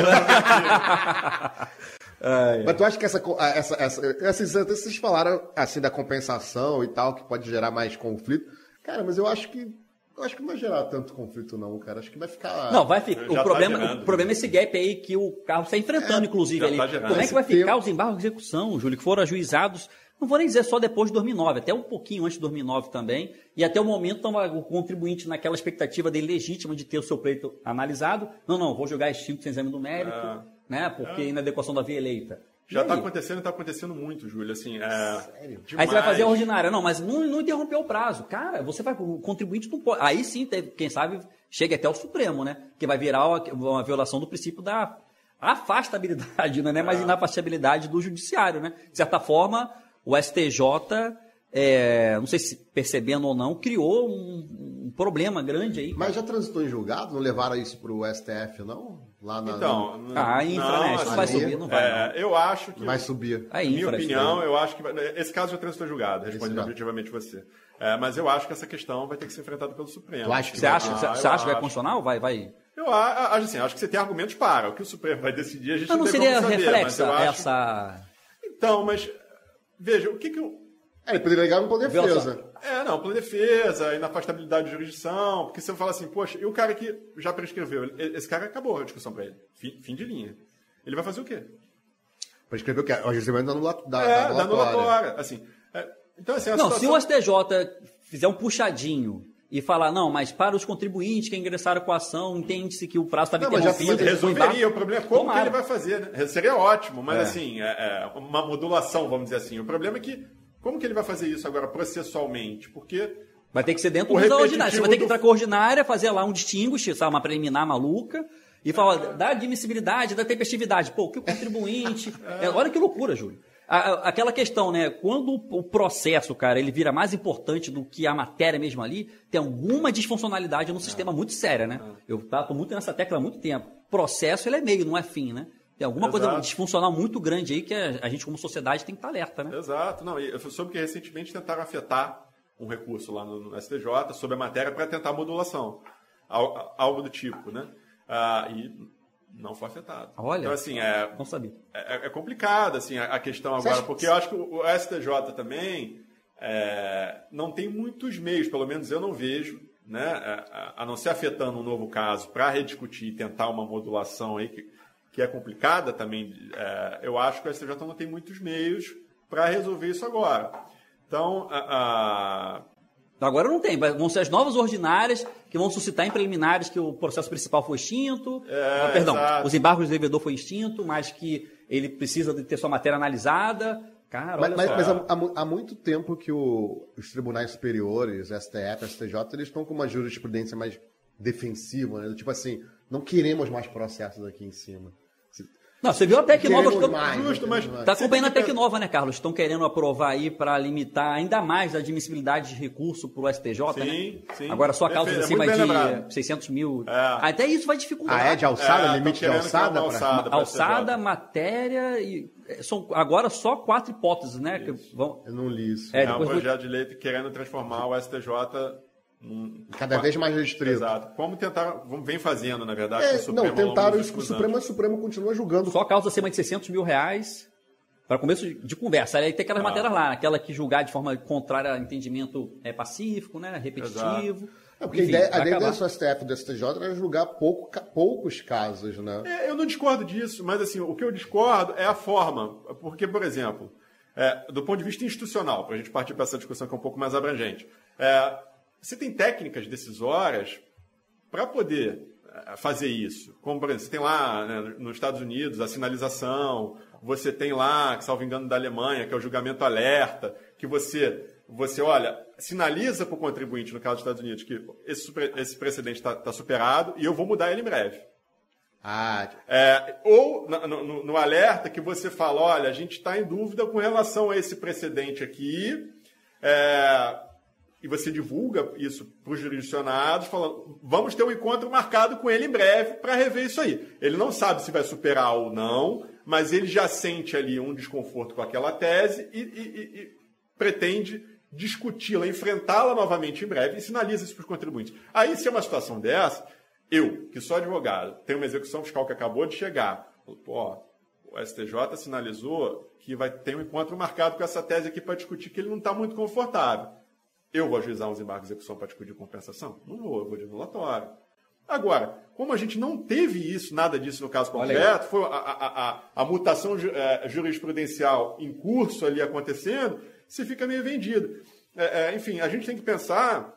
resolver. Mas tu acha que essa, essa, essa, esses, vocês falaram assim da compensação e tal, que pode gerar mais conflito. Cara, mas eu acho que eu acho que não vai gerar tanto conflito, não, cara. Acho que vai ficar. Não, vai ficar. O tá problema, gerando. o problema é esse gap aí que o carro está enfrentando, inclusive. já ali. tá. Como é que vai ficar tempo- os embargos de execução, Júlio, que foram ajuizados, não vou nem dizer só depois de 2009, até um pouquinho antes de 2009 também. E até o momento, então, o contribuinte naquela expectativa dele legítima de ter o seu pleito analisado. Não, não, vou jogar extinto sem exame numérico. Ah. né? Porque é. inadequação da via eleita. Já está acontecendo e está acontecendo muito, Júlio. Assim, é, Sério? Aí você vai fazer a ordinária. Não, mas não, não interrompeu o prazo. Cara, você vai. O contribuinte não pode. Aí sim, quem sabe, chega até o Supremo, né? Que vai virar uma, uma violação do princípio da afastabilidade, né? Mas é. inafastabilidade do judiciário, né? De certa forma, o STJ, é, não sei se percebendo ou não, criou um, um problema grande aí. Mas já transitou em julgado? Não levaram isso para o STF, não? Lá na, então, ah, a infra, não, né? Assim, não vai subir, não vai. É, eu acho que. Vai subir. A infra, minha opinião, eu acho que. Esse caso já transitou julgado, respondendo objetivamente você. É, mas eu acho que essa questão vai ter que ser enfrentada pelo Supremo. Acho que você acha, ah, você acha que vai constitucional? Vai, vai. Eu acho assim, acho que você tem argumentos para. O que o Supremo vai decidir, a gente não, não, não seria saber, reflexa acho... essa. Então, mas. Veja, o que que eu. É, ele poderia ligar no plano de defesa. É, não, plano de defesa, inafastabilidade de jurisdição, porque você fala assim, poxa, e o cara que já prescreveu, esse cara acabou a discussão para ele, fim, fim, de linha. Ele vai fazer o quê? Prescrever o quê? O ajustamento da, anula, da, é, da anulatória. Assim, é, então, assim, não, situação... se o STJ fizer um puxadinho e falar, não, mas para os contribuintes que ingressaram com a ação, entende-se que o prazo estava interrompido. Já resolveria, o problema é como Tomara. que ele vai fazer, né? Seria ótimo, mas é. assim, é, é uma modulação, vamos dizer assim. O problema é que como que ele vai fazer isso agora processualmente? Porque. Vai ter que ser dentro da ordinária. Você vai ter que entrar com a ordinária, fazer lá um distinguish, sabe, uma preliminar maluca, e falar da admissibilidade, da tempestividade. Pô, que o contribuinte. é, olha que loucura, Júlio. Aquela questão, né? Quando o processo, cara, ele vira mais importante do que a matéria mesmo ali, tem alguma disfuncionalidade no sistema muito séria, né? Eu tô muito nessa tecla há muito tempo. Processo, ele é meio, não é fim, né? Tem alguma Exato. coisa disfuncional muito grande aí que a, gente, como sociedade, tem que estar alerta, né? Exato. Não, eu soube que recentemente tentaram afetar um recurso lá no, no STJ sobre a matéria para tentar modulação. Algo do tipo, né? Ah, e não foi afetado. Olha, então, assim, é, não sabia. É, é complicado assim, a, a questão agora, porque eu acho que o, o STJ também é, não tem muitos meios, pelo menos eu não vejo, né, a, a não ser afetando um novo caso para rediscutir e tentar uma modulação aí que que é complicada também, é, eu acho que o STJ não tem muitos meios para resolver isso agora. Então, a, a... Agora não tem, vão ser as novas ordinárias que vão suscitar em preliminares que o processo principal foi extinto, é, ah, perdão, exato. os embargos do devedor foi extinto, mas que ele precisa de ter sua matéria analisada. Cara, mas, mas, mas há, há, muito tempo que o, os tribunais superiores, STF, STJ, eles estão com uma jurisprudência mais defensiva, né? Tipo assim, não queremos mais processos aqui em cima. Não, você viu a Tecnova. Justo, mas. Tá acompanhando a Tecnova, né, Carlos? Estão querendo aprovar aí para limitar ainda mais a admissibilidade de recurso para o STJ, sim, né? Sim. Agora só causas acima de lembrado. 600 mil. É. Até isso vai dificultar. Ah, é de alçada? É, limite de alçada? alçada, pra... alçada matéria e. É, são agora só quatro hipóteses, né? Que vão... Eu não li isso. É, é um projeto de lei querendo transformar o STJ Cada vez mais restrito. Exato. Como tentar, vem fazendo, na verdade, é, Não, tentaram isso com o Supremo, o Supremo continua julgando. Só causa acima de 600 mil reais para começo de, conversa. Aí tem aquelas ah. matérias lá, aquela que julgar de forma contrária a entendimento é, pacífico, né, repetitivo. É, porque Enfim, a ideia, a ideia do STF e do STJ era julgar pouco, poucos casos, né? É, eu não discordo disso, mas assim, o que eu discordo é a forma. Porque, por exemplo, é, do ponto de vista institucional, para a gente partir para essa discussão que é um pouco mais abrangente, é, você tem técnicas decisórias para poder eh, fazer isso. Como, por exemplo, você tem lá né, nos Estados Unidos a sinalização, você tem lá, salvo engano, da Alemanha, que é o julgamento alerta, que você, você olha, sinaliza para o contribuinte, no caso dos Estados Unidos, que esse, esse precedente está tá superado e eu vou mudar ele em breve. Ah. É, ou no, no, no, alerta que você fala, olha, a gente está em dúvida com relação a esse precedente aqui. É, e você divulga isso para os jurisdicionados, falando, vamos ter um encontro marcado com ele em breve para rever isso aí. Ele não sabe se vai superar ou não, mas ele já sente ali um desconforto com aquela tese e, e, e pretende discuti-la, enfrentá-la novamente em breve e sinaliza isso para os contribuintes. Aí, se é uma situação dessa, eu, que sou advogado, tenho uma execução fiscal que acabou de chegar, pô, o STJ sinalizou que vai ter um encontro marcado com essa tese aqui para discutir que ele não está muito confortável. Eu vou ajuizar uns embargos de execução para discutir compensação? Não vou, eu vou de anulatório. Agora, como a gente não teve isso, nada disso no caso concreto, foi a, a, a, a mutação é, jurisprudencial em curso ali acontecendo, você fica meio vendido. É, é, enfim, a gente tem que pensar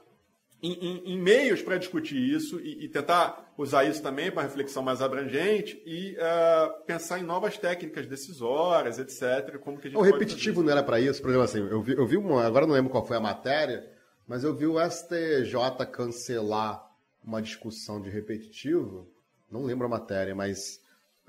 em, em, em meios para discutir isso e, e, tentar usar isso também para reflexão mais abrangente e uh, pensar em novas técnicas decisórias, etc. Como que a gente o repetitivo não era para isso, por exemplo, assim, eu vi, eu vi uma, agora não lembro qual foi a matéria, mas eu vi o STJ cancelar uma discussão de repetitivo, não lembro a matéria, mas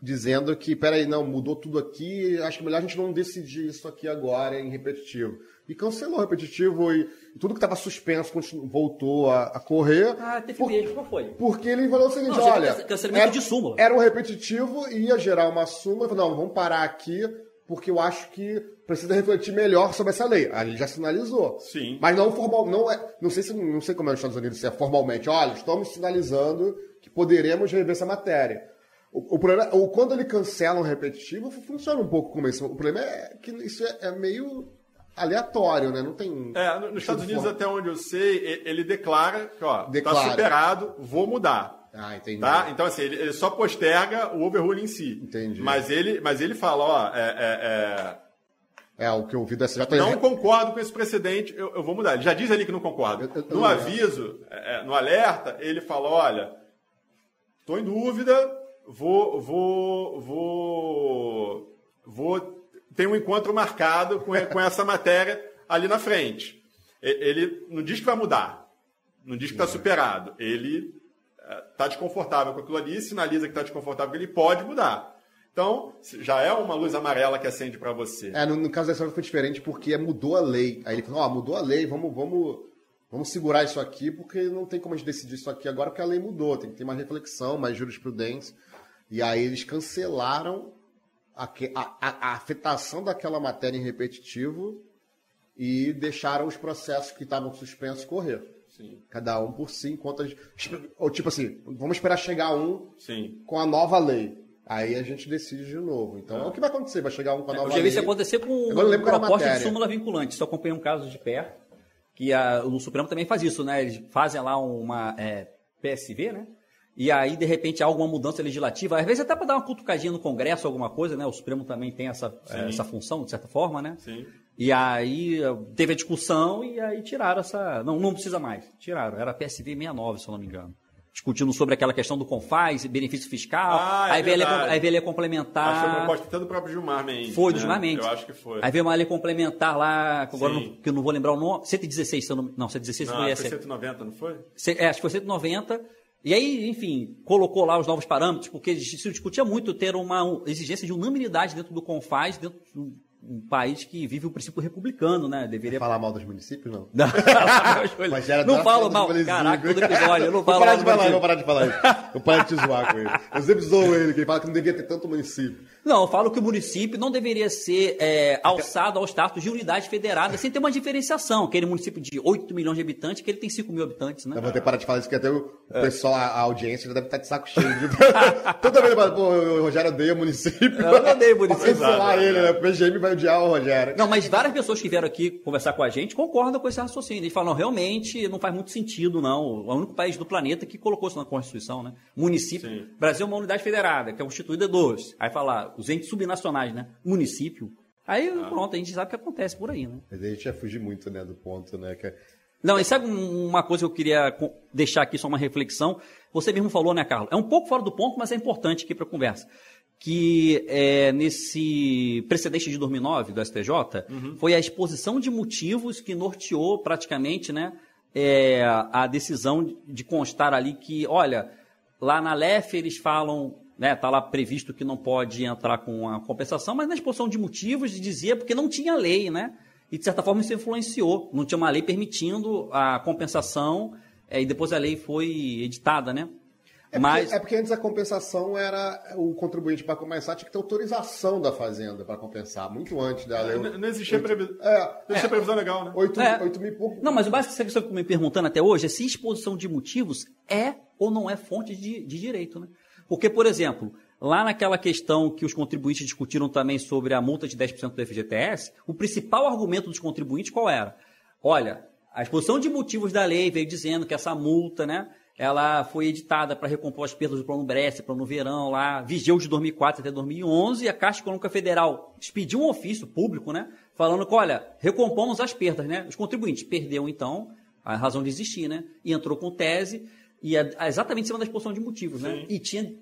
dizendo que, peraí, não, mudou tudo aqui, acho que é melhor a gente não decidir isso aqui agora em repetitivo e cancelou o repetitivo e, tudo que estava suspenso voltou a, a, correr. Ah, teve por, mesmo, qual foi? Porque ele falou o seguinte, não, olha... Cancelamento era, de súmula. Era um repetitivo e ia gerar uma súmula. Ele falou, não, vamos parar aqui porque eu acho que precisa refletir melhor sobre essa lei. Aí ele já sinalizou. Sim. Mas não formal, não é, não sei se não sei como é nos Estados Unidos se é formalmente. Olha, estamos sinalizando que poderemos rever essa matéria. O, o problema, ou quando ele cancela um repetitivo, funciona um pouco como isso. O problema é que isso é, é meio aleatório, né? Não tem. É, nos Estados Unidos, até onde eu sei, ele declara que, ó, tá declara. tá superado, vou mudar. Ah, entendi. Tá? Então, assim, ele, ele, só posterga o overrule em si. Entendi. Mas ele, mas ele fala, ó, é, é, é... é o que eu ouvi dessa já Não concordo com esse precedente, eu, eu, vou mudar. Ele já diz ali que não concorda. Eu, eu, no aviso, é, é, no alerta, ele fala, olha, estou em dúvida, vou, vou, vou, vou tem um encontro marcado com, com essa matéria ali na frente. Ele não diz que vai mudar, não diz que está superado. Ele está é, desconfortável com aquilo ali, sinaliza que está desconfortável, que ele pode mudar. Então, já é uma luz amarela que acende para você. É, no, no caso da história foi diferente porque mudou a lei. Aí ele falou, ó, oh, mudou a lei, vamos, vamos, vamos segurar isso aqui, porque não tem como a gente decidir isso aqui agora, porque a lei mudou, tem que ter mais reflexão, mais jurisprudência. E aí eles cancelaram a, a, a afetação daquela matéria em repetitivo e deixaram os processos que estavam suspensos correr. Sim. Cada um por si, enquanto a gente. Ou tipo assim, vamos esperar chegar um Sim. com a nova lei. Aí a gente decide de novo. Então, é. o que vai acontecer? Vai chegar um com a nova lei. Eu já vi isso acontecer com Agora, proposta de súmula vinculante. Só acompanhei um caso de pé, que a, o Supremo também faz isso, né? Eles fazem lá uma é, PSV, né? E aí, de repente, há alguma mudança legislativa, às vezes até para dar uma cutucadinha no Congresso, alguma coisa, né? O Supremo também tem essa, essa função, de certa forma, né? Sim. E aí teve a discussão e aí tiraram essa. Não, não precisa mais. Tiraram. Era a PSV 69, se eu não me engano. Discutindo sobre aquela questão do CONFAS, benefício fiscal. Ah, é aí, veio a, aí veio a lei complementar. Acho que foi uma proposta até do próprio Gilmar Mendes. Foi, do né? Gilmar Mendes. Eu acho que foi. Aí veio uma lei complementar lá, agora não, que eu não vou lembrar o nome. 116, se eu não. Não, 116 não, não ia foi ser. 190, não foi? É, acho que foi 190. E aí, enfim, colocou lá os novos parâmetros, porque se discutia muito ter uma exigência de unanimidade dentro do CONFAS, dentro do um país que vive o princípio republicano, né? Deveria falar mal dos municípios, não. Não, Mas era não falo mal. Caraca, todo episódio, eu não falo mal. Falar, vou parar de falar isso. Vou parar de te zoar com ele. Eu sempre zoo ele, que ele fala que não devia ter tanto município. Não, eu falo que o município não deveria ser é, alçado ao status de unidade federada sem ter uma diferenciação. Aquele município de 8 milhões de habitantes, que ele tem 5 mil habitantes, né? Eu vou ter que parar de falar isso, porque até o é. pessoal, a audiência já deve estar de saco cheio. Toda vez fala, pô, o Rogério odeia município. Eu odeio município. Pra cancelar ele, né? O PGM vai odiar o Rogério. Não, mas várias pessoas que vieram aqui conversar com a gente concordam com esse raciocínio. Eles falam, realmente não faz muito sentido, não. É o único país do planeta que colocou isso na Constituição, né? Município. Sim. Brasil é uma unidade federada, que é constituída dos. Aí falar, os entes subnacionais, né? Município. Aí ah. pronto, a gente sabe o que acontece por aí, né? Mas a gente ia fugir muito, né, do ponto, né? Que... É não, e sabe uma coisa que eu queria deixar aqui, só uma reflexão? Você mesmo falou, né, Carlos? É um pouco fora do ponto, mas é importante aqui para a conversa que é, nesse precedente de 2009 do STJ uhum. foi a exposição de motivos que norteou praticamente né, é, a decisão de constar ali que, olha, lá na LEF eles falam, né, tá lá previsto que não pode entrar com a compensação, mas na exposição de motivos dizia porque não tinha lei, né? E de certa forma isso influenciou, não tinha uma lei permitindo a compensação é, e depois a lei foi editada, né? É porque, Mas... é porque antes a compensação era o contribuinte para começar tinha que ter autorização da fazenda para compensar, muito antes da lei. Não, não existia previsão. É, não existia é, previsão legal, né? 8, é. 8 mil e pouco. Não, mas o básico que você está me perguntando até hoje é se exposição de motivos é ou não é fonte de, de direito, né? Porque, por exemplo, lá naquela questão que os contribuintes discutiram também sobre a multa de 10% do FGTS, o principal argumento dos contribuintes qual era? Olha, a exposição de motivos da lei veio dizendo que essa multa, né? ela foi editada para recompor as perdas do plano Bresse, plano Verão, lá, vigeu de 2004 até 2011, e a Caixa Econômica Federal expediu um ofício público, né, falando que, olha, recompomos as perdas, né, os contribuintes perderam, então, a razão de existir, né? E entrou com tese, e é exatamente em cima da exposição de motivos, né? E tinha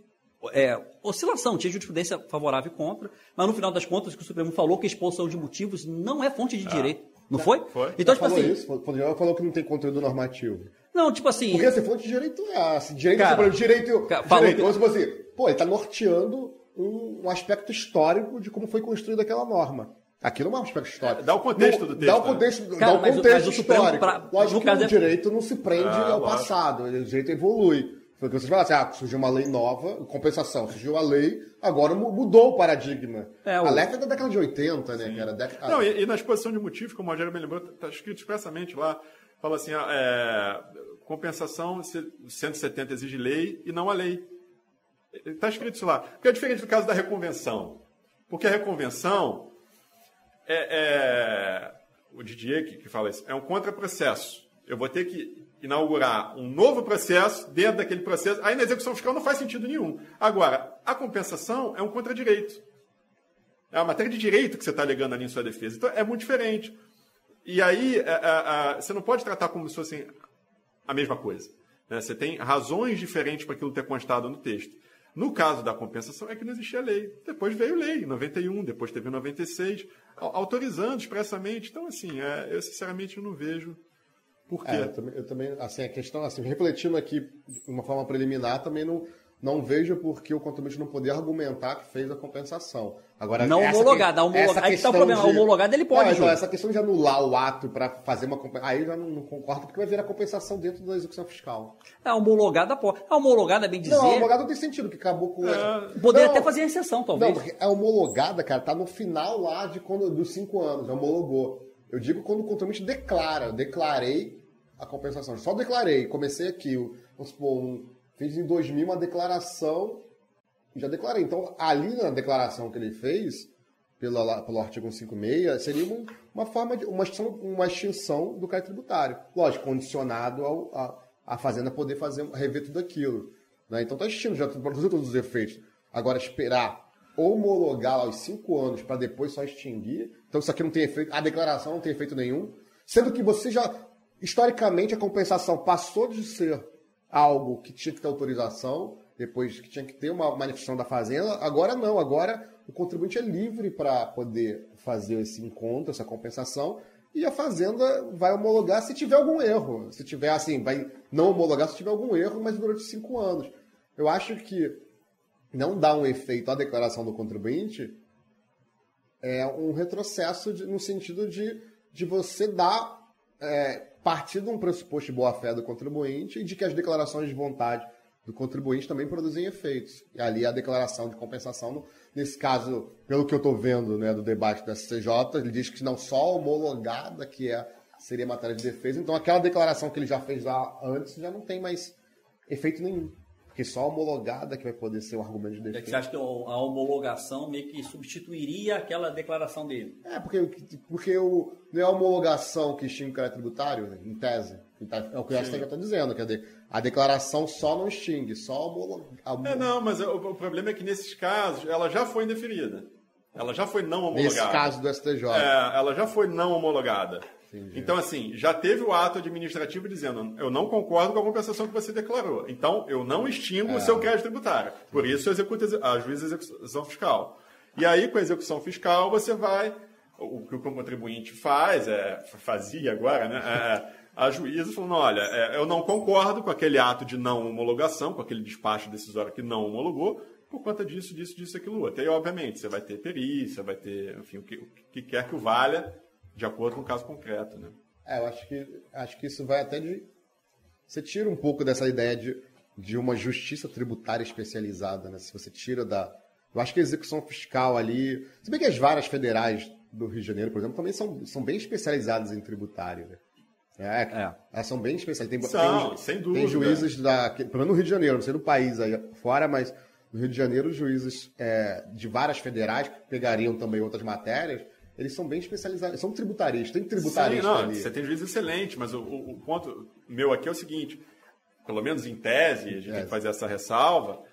é, oscilação, tinha jurisprudência favorável e contra, mas no final das contas o que o Supremo falou que a exposição de motivos não é fonte de ah. direito. Não foi? Foi. Então, tipo falou assim. Isso, falou que não tem conteúdo normativo. Não, tipo assim. Porque assim, fonte de direito é. Assim, direito, cara, assim, direito. Cara, direito. Então, tipo assim, pô, ele está norteando um, um aspecto histórico de como foi construída aquela norma. Aquilo não é um aspecto histórico. Dá o contexto do texto. Dá o né? contexto, né? Cara, dá o contexto mas, histórico. Pra, Lógico que o é... direito não se prende ah, ao lógico. passado, o direito evolui. Foi o que vocês falaram, assim, ah, surgiu uma lei nova, compensação, surgiu a lei, agora mudou o paradigma. É, o... A LEF é da década de 80, né, Sim. cara? Década... Não, e, e, na exposição de motivos, como o Rogério me lembrou, está escrito expressamente lá, fala assim, ah, é, compensação 170 exige lei e não a lei. Está escrito isso lá. Porque é diferente do caso da reconvenção. Porque a reconvenção é, é o Didier que, que fala isso, é um contraprocesso. Eu vou ter que inaugurar um novo processo dentro daquele processo. Aí na execução fiscal não faz sentido nenhum. Agora, a compensação é um contradireito. É uma matéria de direito que você está alegando ali em sua defesa. Então é muito diferente. E aí é, é, é, você não pode tratar como se fosse a mesma coisa. Né? Você tem razões diferentes para aquilo ter constado no texto. No caso da compensação, é que não existia lei. Depois veio lei, em 91, depois teve em 96, autorizando expressamente. Então, assim, é, eu sinceramente não vejo por quê. É, eu, também, eu, também, assim, a questão, assim, refletindo aqui de uma forma preliminar, também não, não vejo por que o contribuinte não poder argumentar que fez a compensação. Agora, não homologada, que, homologada. Aí está o problema. De... Homologada ele pode. Não, então, essa questão de anular o ato para fazer uma compensação. Aí eu já não, não, concordo, porque vai virar compensação dentro da execução fiscal. A homologada pode. A homologada, bem dizer. Não, a homologada não tem sentido, que acabou com. É... Poderia até fazer exceção, talvez. Não, porque a homologada, cara, tá no final lá de quando, dos cinco anos, homologou. Eu digo quando o contribuinte declara. Eu declarei a compensação. Eu só declarei, comecei aqui, vamos supor, um, fiz em 2000 uma declaração, já declarei. Então, ali na declaração que ele fez pela, pelo artigo 156, seria uma, uma forma de uma extinção, uma extinção do crédito tributário. Lógico, condicionado ao, a, a Fazenda poder fazer, rever tudo aquilo. Né? Então está extinto, já produziu todos os efeitos. Agora, esperar homologar aos cinco anos para depois só extinguir. Então isso aqui não tem efeito, a declaração não tem efeito nenhum. Sendo que você já, historicamente, a compensação passou de ser algo que tinha que ter autorização, depois que tinha que ter uma manifestação da Fazenda, agora não, agora o contribuinte é livre para poder fazer esse encontro, essa compensação, e a Fazenda vai homologar se tiver algum erro. Se tiver, assim, vai não homologar se tiver algum erro, mas durante cinco anos. Eu acho que não dá um efeito à declaração do contribuinte é um retrocesso de, no sentido de, de você dar, é, partir de um pressuposto de boa-fé do contribuinte e de que as declarações de vontade do contribuinte também produzem efeitos. E ali a declaração de compensação, nesse caso, pelo que eu estou vendo né, do debate do SCJ, ele diz que não só homologada, que é, seria matéria de defesa, então aquela declaração que ele já fez lá antes já não tem mais efeito nenhum. Porque só a homologada que vai poder ser o argumento de defesa. É que você acha que a homologação meio que substituiria aquela declaração dele? É, porque, porque o, não é a homologação que extingue o caráter tributário, né, em tese. É o que o STJ está dizendo, quer dizer, a declaração só não extingue, só homologa. É, não, mas o, o, problema é que nesses casos ela já foi indeferida. Ela já foi não homologada. Nesse caso do STJ. É, ela já foi não homologada. Entendi. Então, assim, já teve o ato administrativo dizendo eu não concordo com a compensação que você declarou. Então, eu não extingo é. o seu crédito tributário. Por isso, eu executo a juíza execução fiscal. E aí, com a execução fiscal, você vai. O que o contribuinte faz, é, fazia agora, né? É, a juíza falando: olha, é, eu não concordo com aquele ato de não homologação, com aquele despacho decisório que não homologou, por conta disso, disso, disso, aquilo outro. E, obviamente, você vai ter perícia, vai ter, enfim, o que, o que quer que o valha de acordo com o caso concreto, né? É, eu acho que, acho que isso vai até de... Você tira um pouco dessa ideia de, de uma justiça tributária especializada, né? Se você tira da... Eu acho que a execução fiscal ali... Se bem que as varas federais do Rio de Janeiro, por exemplo, também são, são bem especializadas em tributário, né? É, é. Elas são bem especializadas. Tem, são, tem, sem dúvida. Tem juízes da... Pelo menos no Rio de Janeiro, não sei no país aí fora, mas no Rio de Janeiro, os juízes é, de varas federais que pegariam também outras matérias eles são bem especializados, são tributaristas, tem tributarista Sim, não, ali. Você tem juiz excelente, mas o, o, o, ponto meu aqui é o seguinte, pelo menos em tese, a gente é. tem que fazer essa ressalva,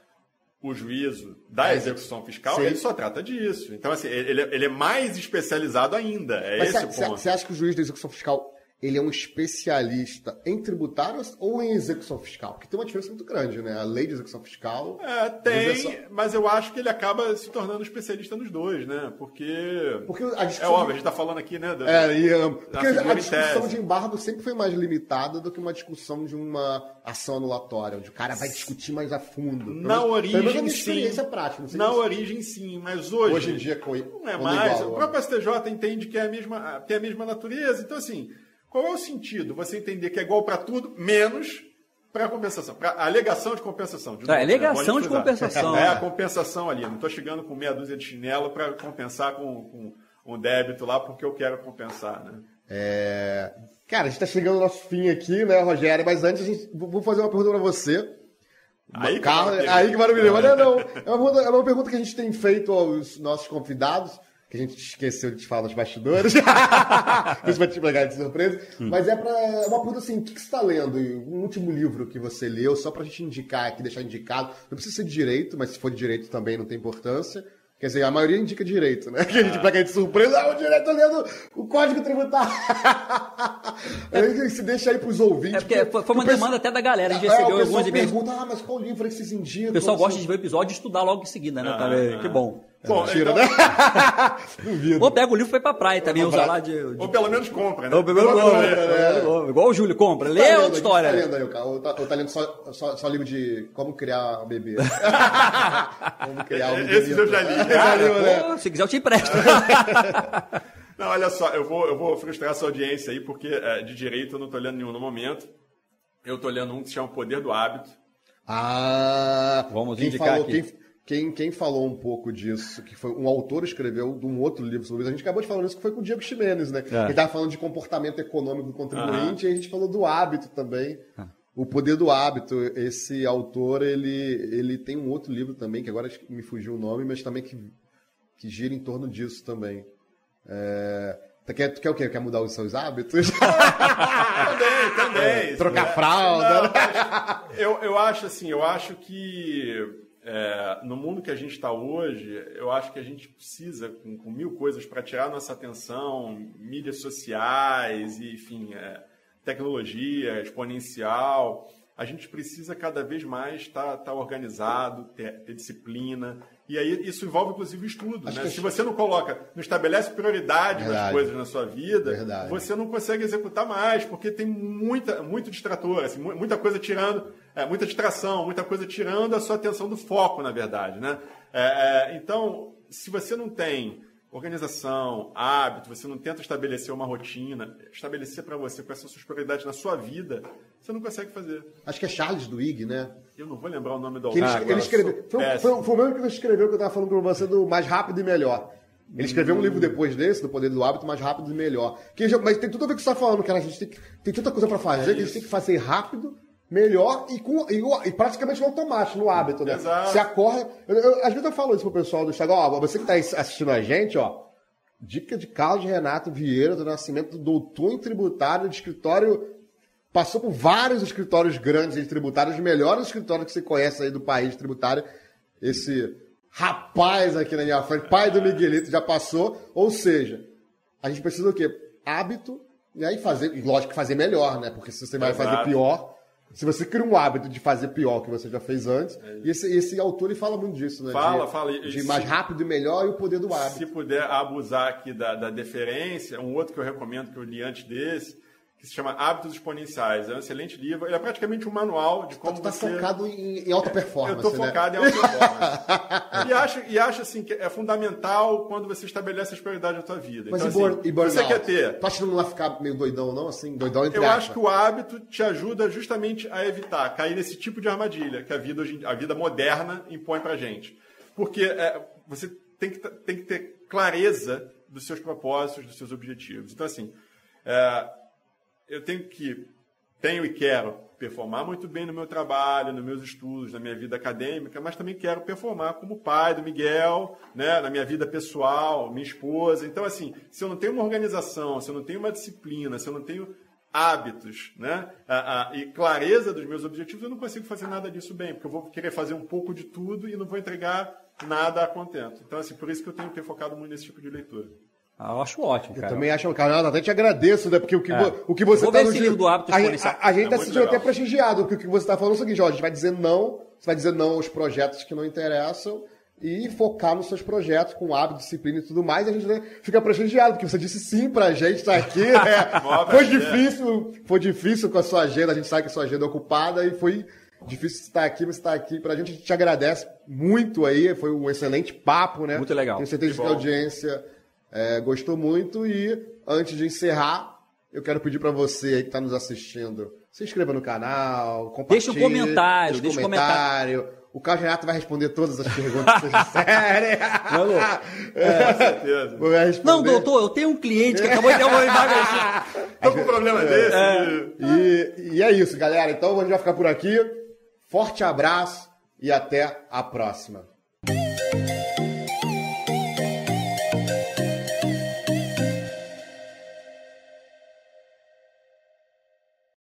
o juízo da é, execução fiscal, ele só trata disso. Então, assim, ele, ele é mais especializado ainda, é mas esse o ponto. Você acha que o juiz da execução fiscal, ele é um especialista em tributários ou em execução fiscal? Porque tem uma diferença muito grande, né? A lei de execução fiscal. É, tem, mas eu acho que ele acaba se tornando especialista nos dois, né? Porque. Porque a discussão. É óbvio, a gente está falando aqui, né? Da, é, e, um, porque a discussão de embargo sempre foi mais limitada do que uma discussão de uma ação anulatória, onde o cara vai discutir mais a fundo. Na origem, menos experiência sim. prática. Na isso. origem, sim, mas hoje. Hoje em dia, com, não é mais. Igual, o próprio STJ entende que é a mesma, tem a mesma natureza. Então, assim. Qual é o sentido? Você entender que é igual para tudo, menos para compensação, para alegação de compensação. De é, alegação de compensação. É a compensação ali. Não estou chegando com meia dúzia de chinelo para compensar com, com, um débito lá porque eu quero compensar, né? É... Cara, a gente está chegando ao nosso fim aqui, né, Rogério? Mas antes, a gente... vou fazer uma pergunta para você. Aí que, aí que maravilha. Mas não, não. É uma, é uma pergunta que a gente tem feito aos nossos convidados que a gente esqueceu de te falar nos bastidores. Isso vai te pegar de surpresa. Hum. Mas é para uma pergunta assim: o que, que você está lendo? Um último livro que você leu, só para a gente indicar aqui, deixar indicado. Não precisa ser de direito, mas se for de direito também não tem importância. Quer dizer, a maioria indica direito, né? Que a gente pega de surpresa, ah, o direito lendo o código tributário. É, se deixa aí pros ouvintes. É porque foi uma demanda até da galera, a gente é, recebeu alguns e-mails. pergunta, ah, mas qual livro é que vocês indicam? O pessoal gosta de ver o episódio e estudar logo em seguida, né? Ah, que bom. É Bom, mentira, então... né? Ou pega o livro e foi pra praia também, usa lá de, de, Ou pelo menos compra, né? Ou pelo menos compra, né? Igual o Júlio compra. Lê tá outra história. Tá lendo aí, cara. Ou tá, ou tá lendo só, só, só, livro de como criar um bebê. como criar um bebê. Esse eu já li. Cara, né? se quiser eu te empresto. não, olha só, eu vou, eu vou frustrar essa audiência aí, porque é, de direito eu não tô lendo nenhum no momento. Eu tô lendo um que se chama Poder do Hábito. Ah, vamos indicar falou, aqui. Quem, quem, quem falou um pouco disso, que foi um autor escreveu de um outro livro sobre isso, a gente acabou de falar isso, que foi com o Diego Ximenes, né? É. Ele estava falando de comportamento econômico do contribuinte, uhum. e a gente falou do hábito também. Uhum. O Poder do Hábito, esse autor, ele, ele tem um outro livro também, que agora me fugiu o nome, mas também que, que gira em torno disso também. É... Tu quer, tu quer o quê? Quer mudar os seus hábitos? também, também. Trocar fralda. Não, eu, eu acho assim, eu acho que é, no mundo que a gente está hoje, eu acho que a gente precisa, com, com mil coisas para tirar nossa atenção, mídias sociais, e, enfim, é, tecnologia exponencial, a gente precisa cada vez mais estar tá, tá organizado, ter, ter, disciplina. E aí isso envolve, inclusive, o estudo. Né? Se você não coloca, não estabelece prioridade Verdade. nas coisas na sua vida, Verdade. você não consegue executar mais, porque tem muita, muito distrator, assim, muita coisa tirando, é, muita distração, muita coisa tirando a sua atenção do foco, na verdade. Né? É, é, então, se você não tem organização, hábito, você não tenta estabelecer uma rotina, estabelecer para você quais são suas prioridades na sua vida, você não consegue fazer. Acho que é Charles Duhigg, né? Eu não vou lembrar o nome do autor. Ele, ele escreveu. Foi, foi, foi, o mesmo que ele escreveu que eu estava falando com você do Mais Rápido e Melhor. Ele escreveu hum. um livro depois desse, do Poder do Hábito, mais rápido e melhor. Que, mas tem tudo a ver com o que você está falando, cara. A gente tem, tem tanta coisa para fazer é que a gente tem que fazer rápido, melhor e, com, e, e, praticamente no automático, no hábito, né? Exato. Você acorda. Eu, eu, às vezes eu falo isso pro pessoal do Instagram, ó, você que está assistindo a gente, ó. Dica de Carlos Renato Vieira, do Nascimento, doutor em tributário, de escritório. Passou por vários escritórios grandes de tributário, os melhores escritórios que você conhece aí do país tributário. Esse rapaz aqui na minha frente, pai do Miguelito, já passou. Ou seja, a gente precisa do quê? Hábito, e aí fazer, e lógico fazer melhor, né? Porque se você vai Exato. fazer pior, se você cria um hábito de fazer pior que você já fez antes, é e esse, esse autor ele fala muito disso, né? Fala, de, fala. De mais rápido e melhor e o poder do hábito. Se puder abusar aqui da, da deferência, um outro que eu recomendo que eu li antes desse, que se chama Hábitos Exponenciais. É um excelente livro. Ele é praticamente um manual de como tá, você... está focado em, alta performance, Eu estou né? focado em alta performance. e, acho, e acho assim que é fundamental quando você estabelece as prioridades da sua vida. Mas então, e, assim, e burnout? Você quer ter... Tu acha que não vai ficar meio doidão, não? Assim, doidão entre Eu acho que o hábito te ajuda justamente a evitar cair nesse tipo de armadilha que a vida, hoje, a vida moderna impõe pra gente. Porque é, você tem que, tem que ter clareza dos seus propósitos, dos seus objetivos. Então, assim... É, eu tenho que, tenho e quero performar muito bem no meu trabalho, nos meus estudos, na minha vida acadêmica, mas também quero performar como pai do Miguel, né, na minha vida pessoal, minha esposa. Então, assim, se eu não tenho uma organização, se eu não tenho uma disciplina, se eu não tenho hábitos né, a, a, e clareza dos meus objetivos, eu não consigo fazer nada disso bem, porque eu vou querer fazer um pouco de tudo e não vou entregar nada a contento. Então, assim, por isso que eu tenho que ter focado muito nesse tipo de leitura. Ah, eu acho ótimo, Eu cara. também acho, cara, até te agradeço, né? Porque o que, É. vo- o que você tá nos esse livro do hábito a, a, a gente É tá se sentindo até prestigiado, porque o que você tá falando é o seguinte, ó, a gente vai dizer não, você vai dizer não aos projetos que não interessam e focar nos seus projetos com hábito, disciplina e tudo mais, e a gente né, fica prestigiado, porque você disse sim pra gente estar aqui, né? Foi difícil, foi difícil com a sua agenda, a gente sabe que a sua agenda é ocupada e foi difícil estar aqui, mas estar aqui pra gente, a gente te agradece muito aí, foi um excelente papo, né? Muito legal. Tenho certeza Que que a audiência é, gostou muito e antes de encerrar, eu quero pedir pra você aí que está nos assistindo, se inscreva no canal, compartilhe. Deixa um comentário, deixa um um comentário. O Carlos Renato vai responder todas as perguntas que vocês disserem. Não, Lu? Com certeza. Vai responder. Não, doutor, eu tenho um cliente que acabou de ter uma vaga. Tô com um problema desse. E, e é isso, galera. Então a gente vai ficar por aqui. Forte abraço e até a próxima.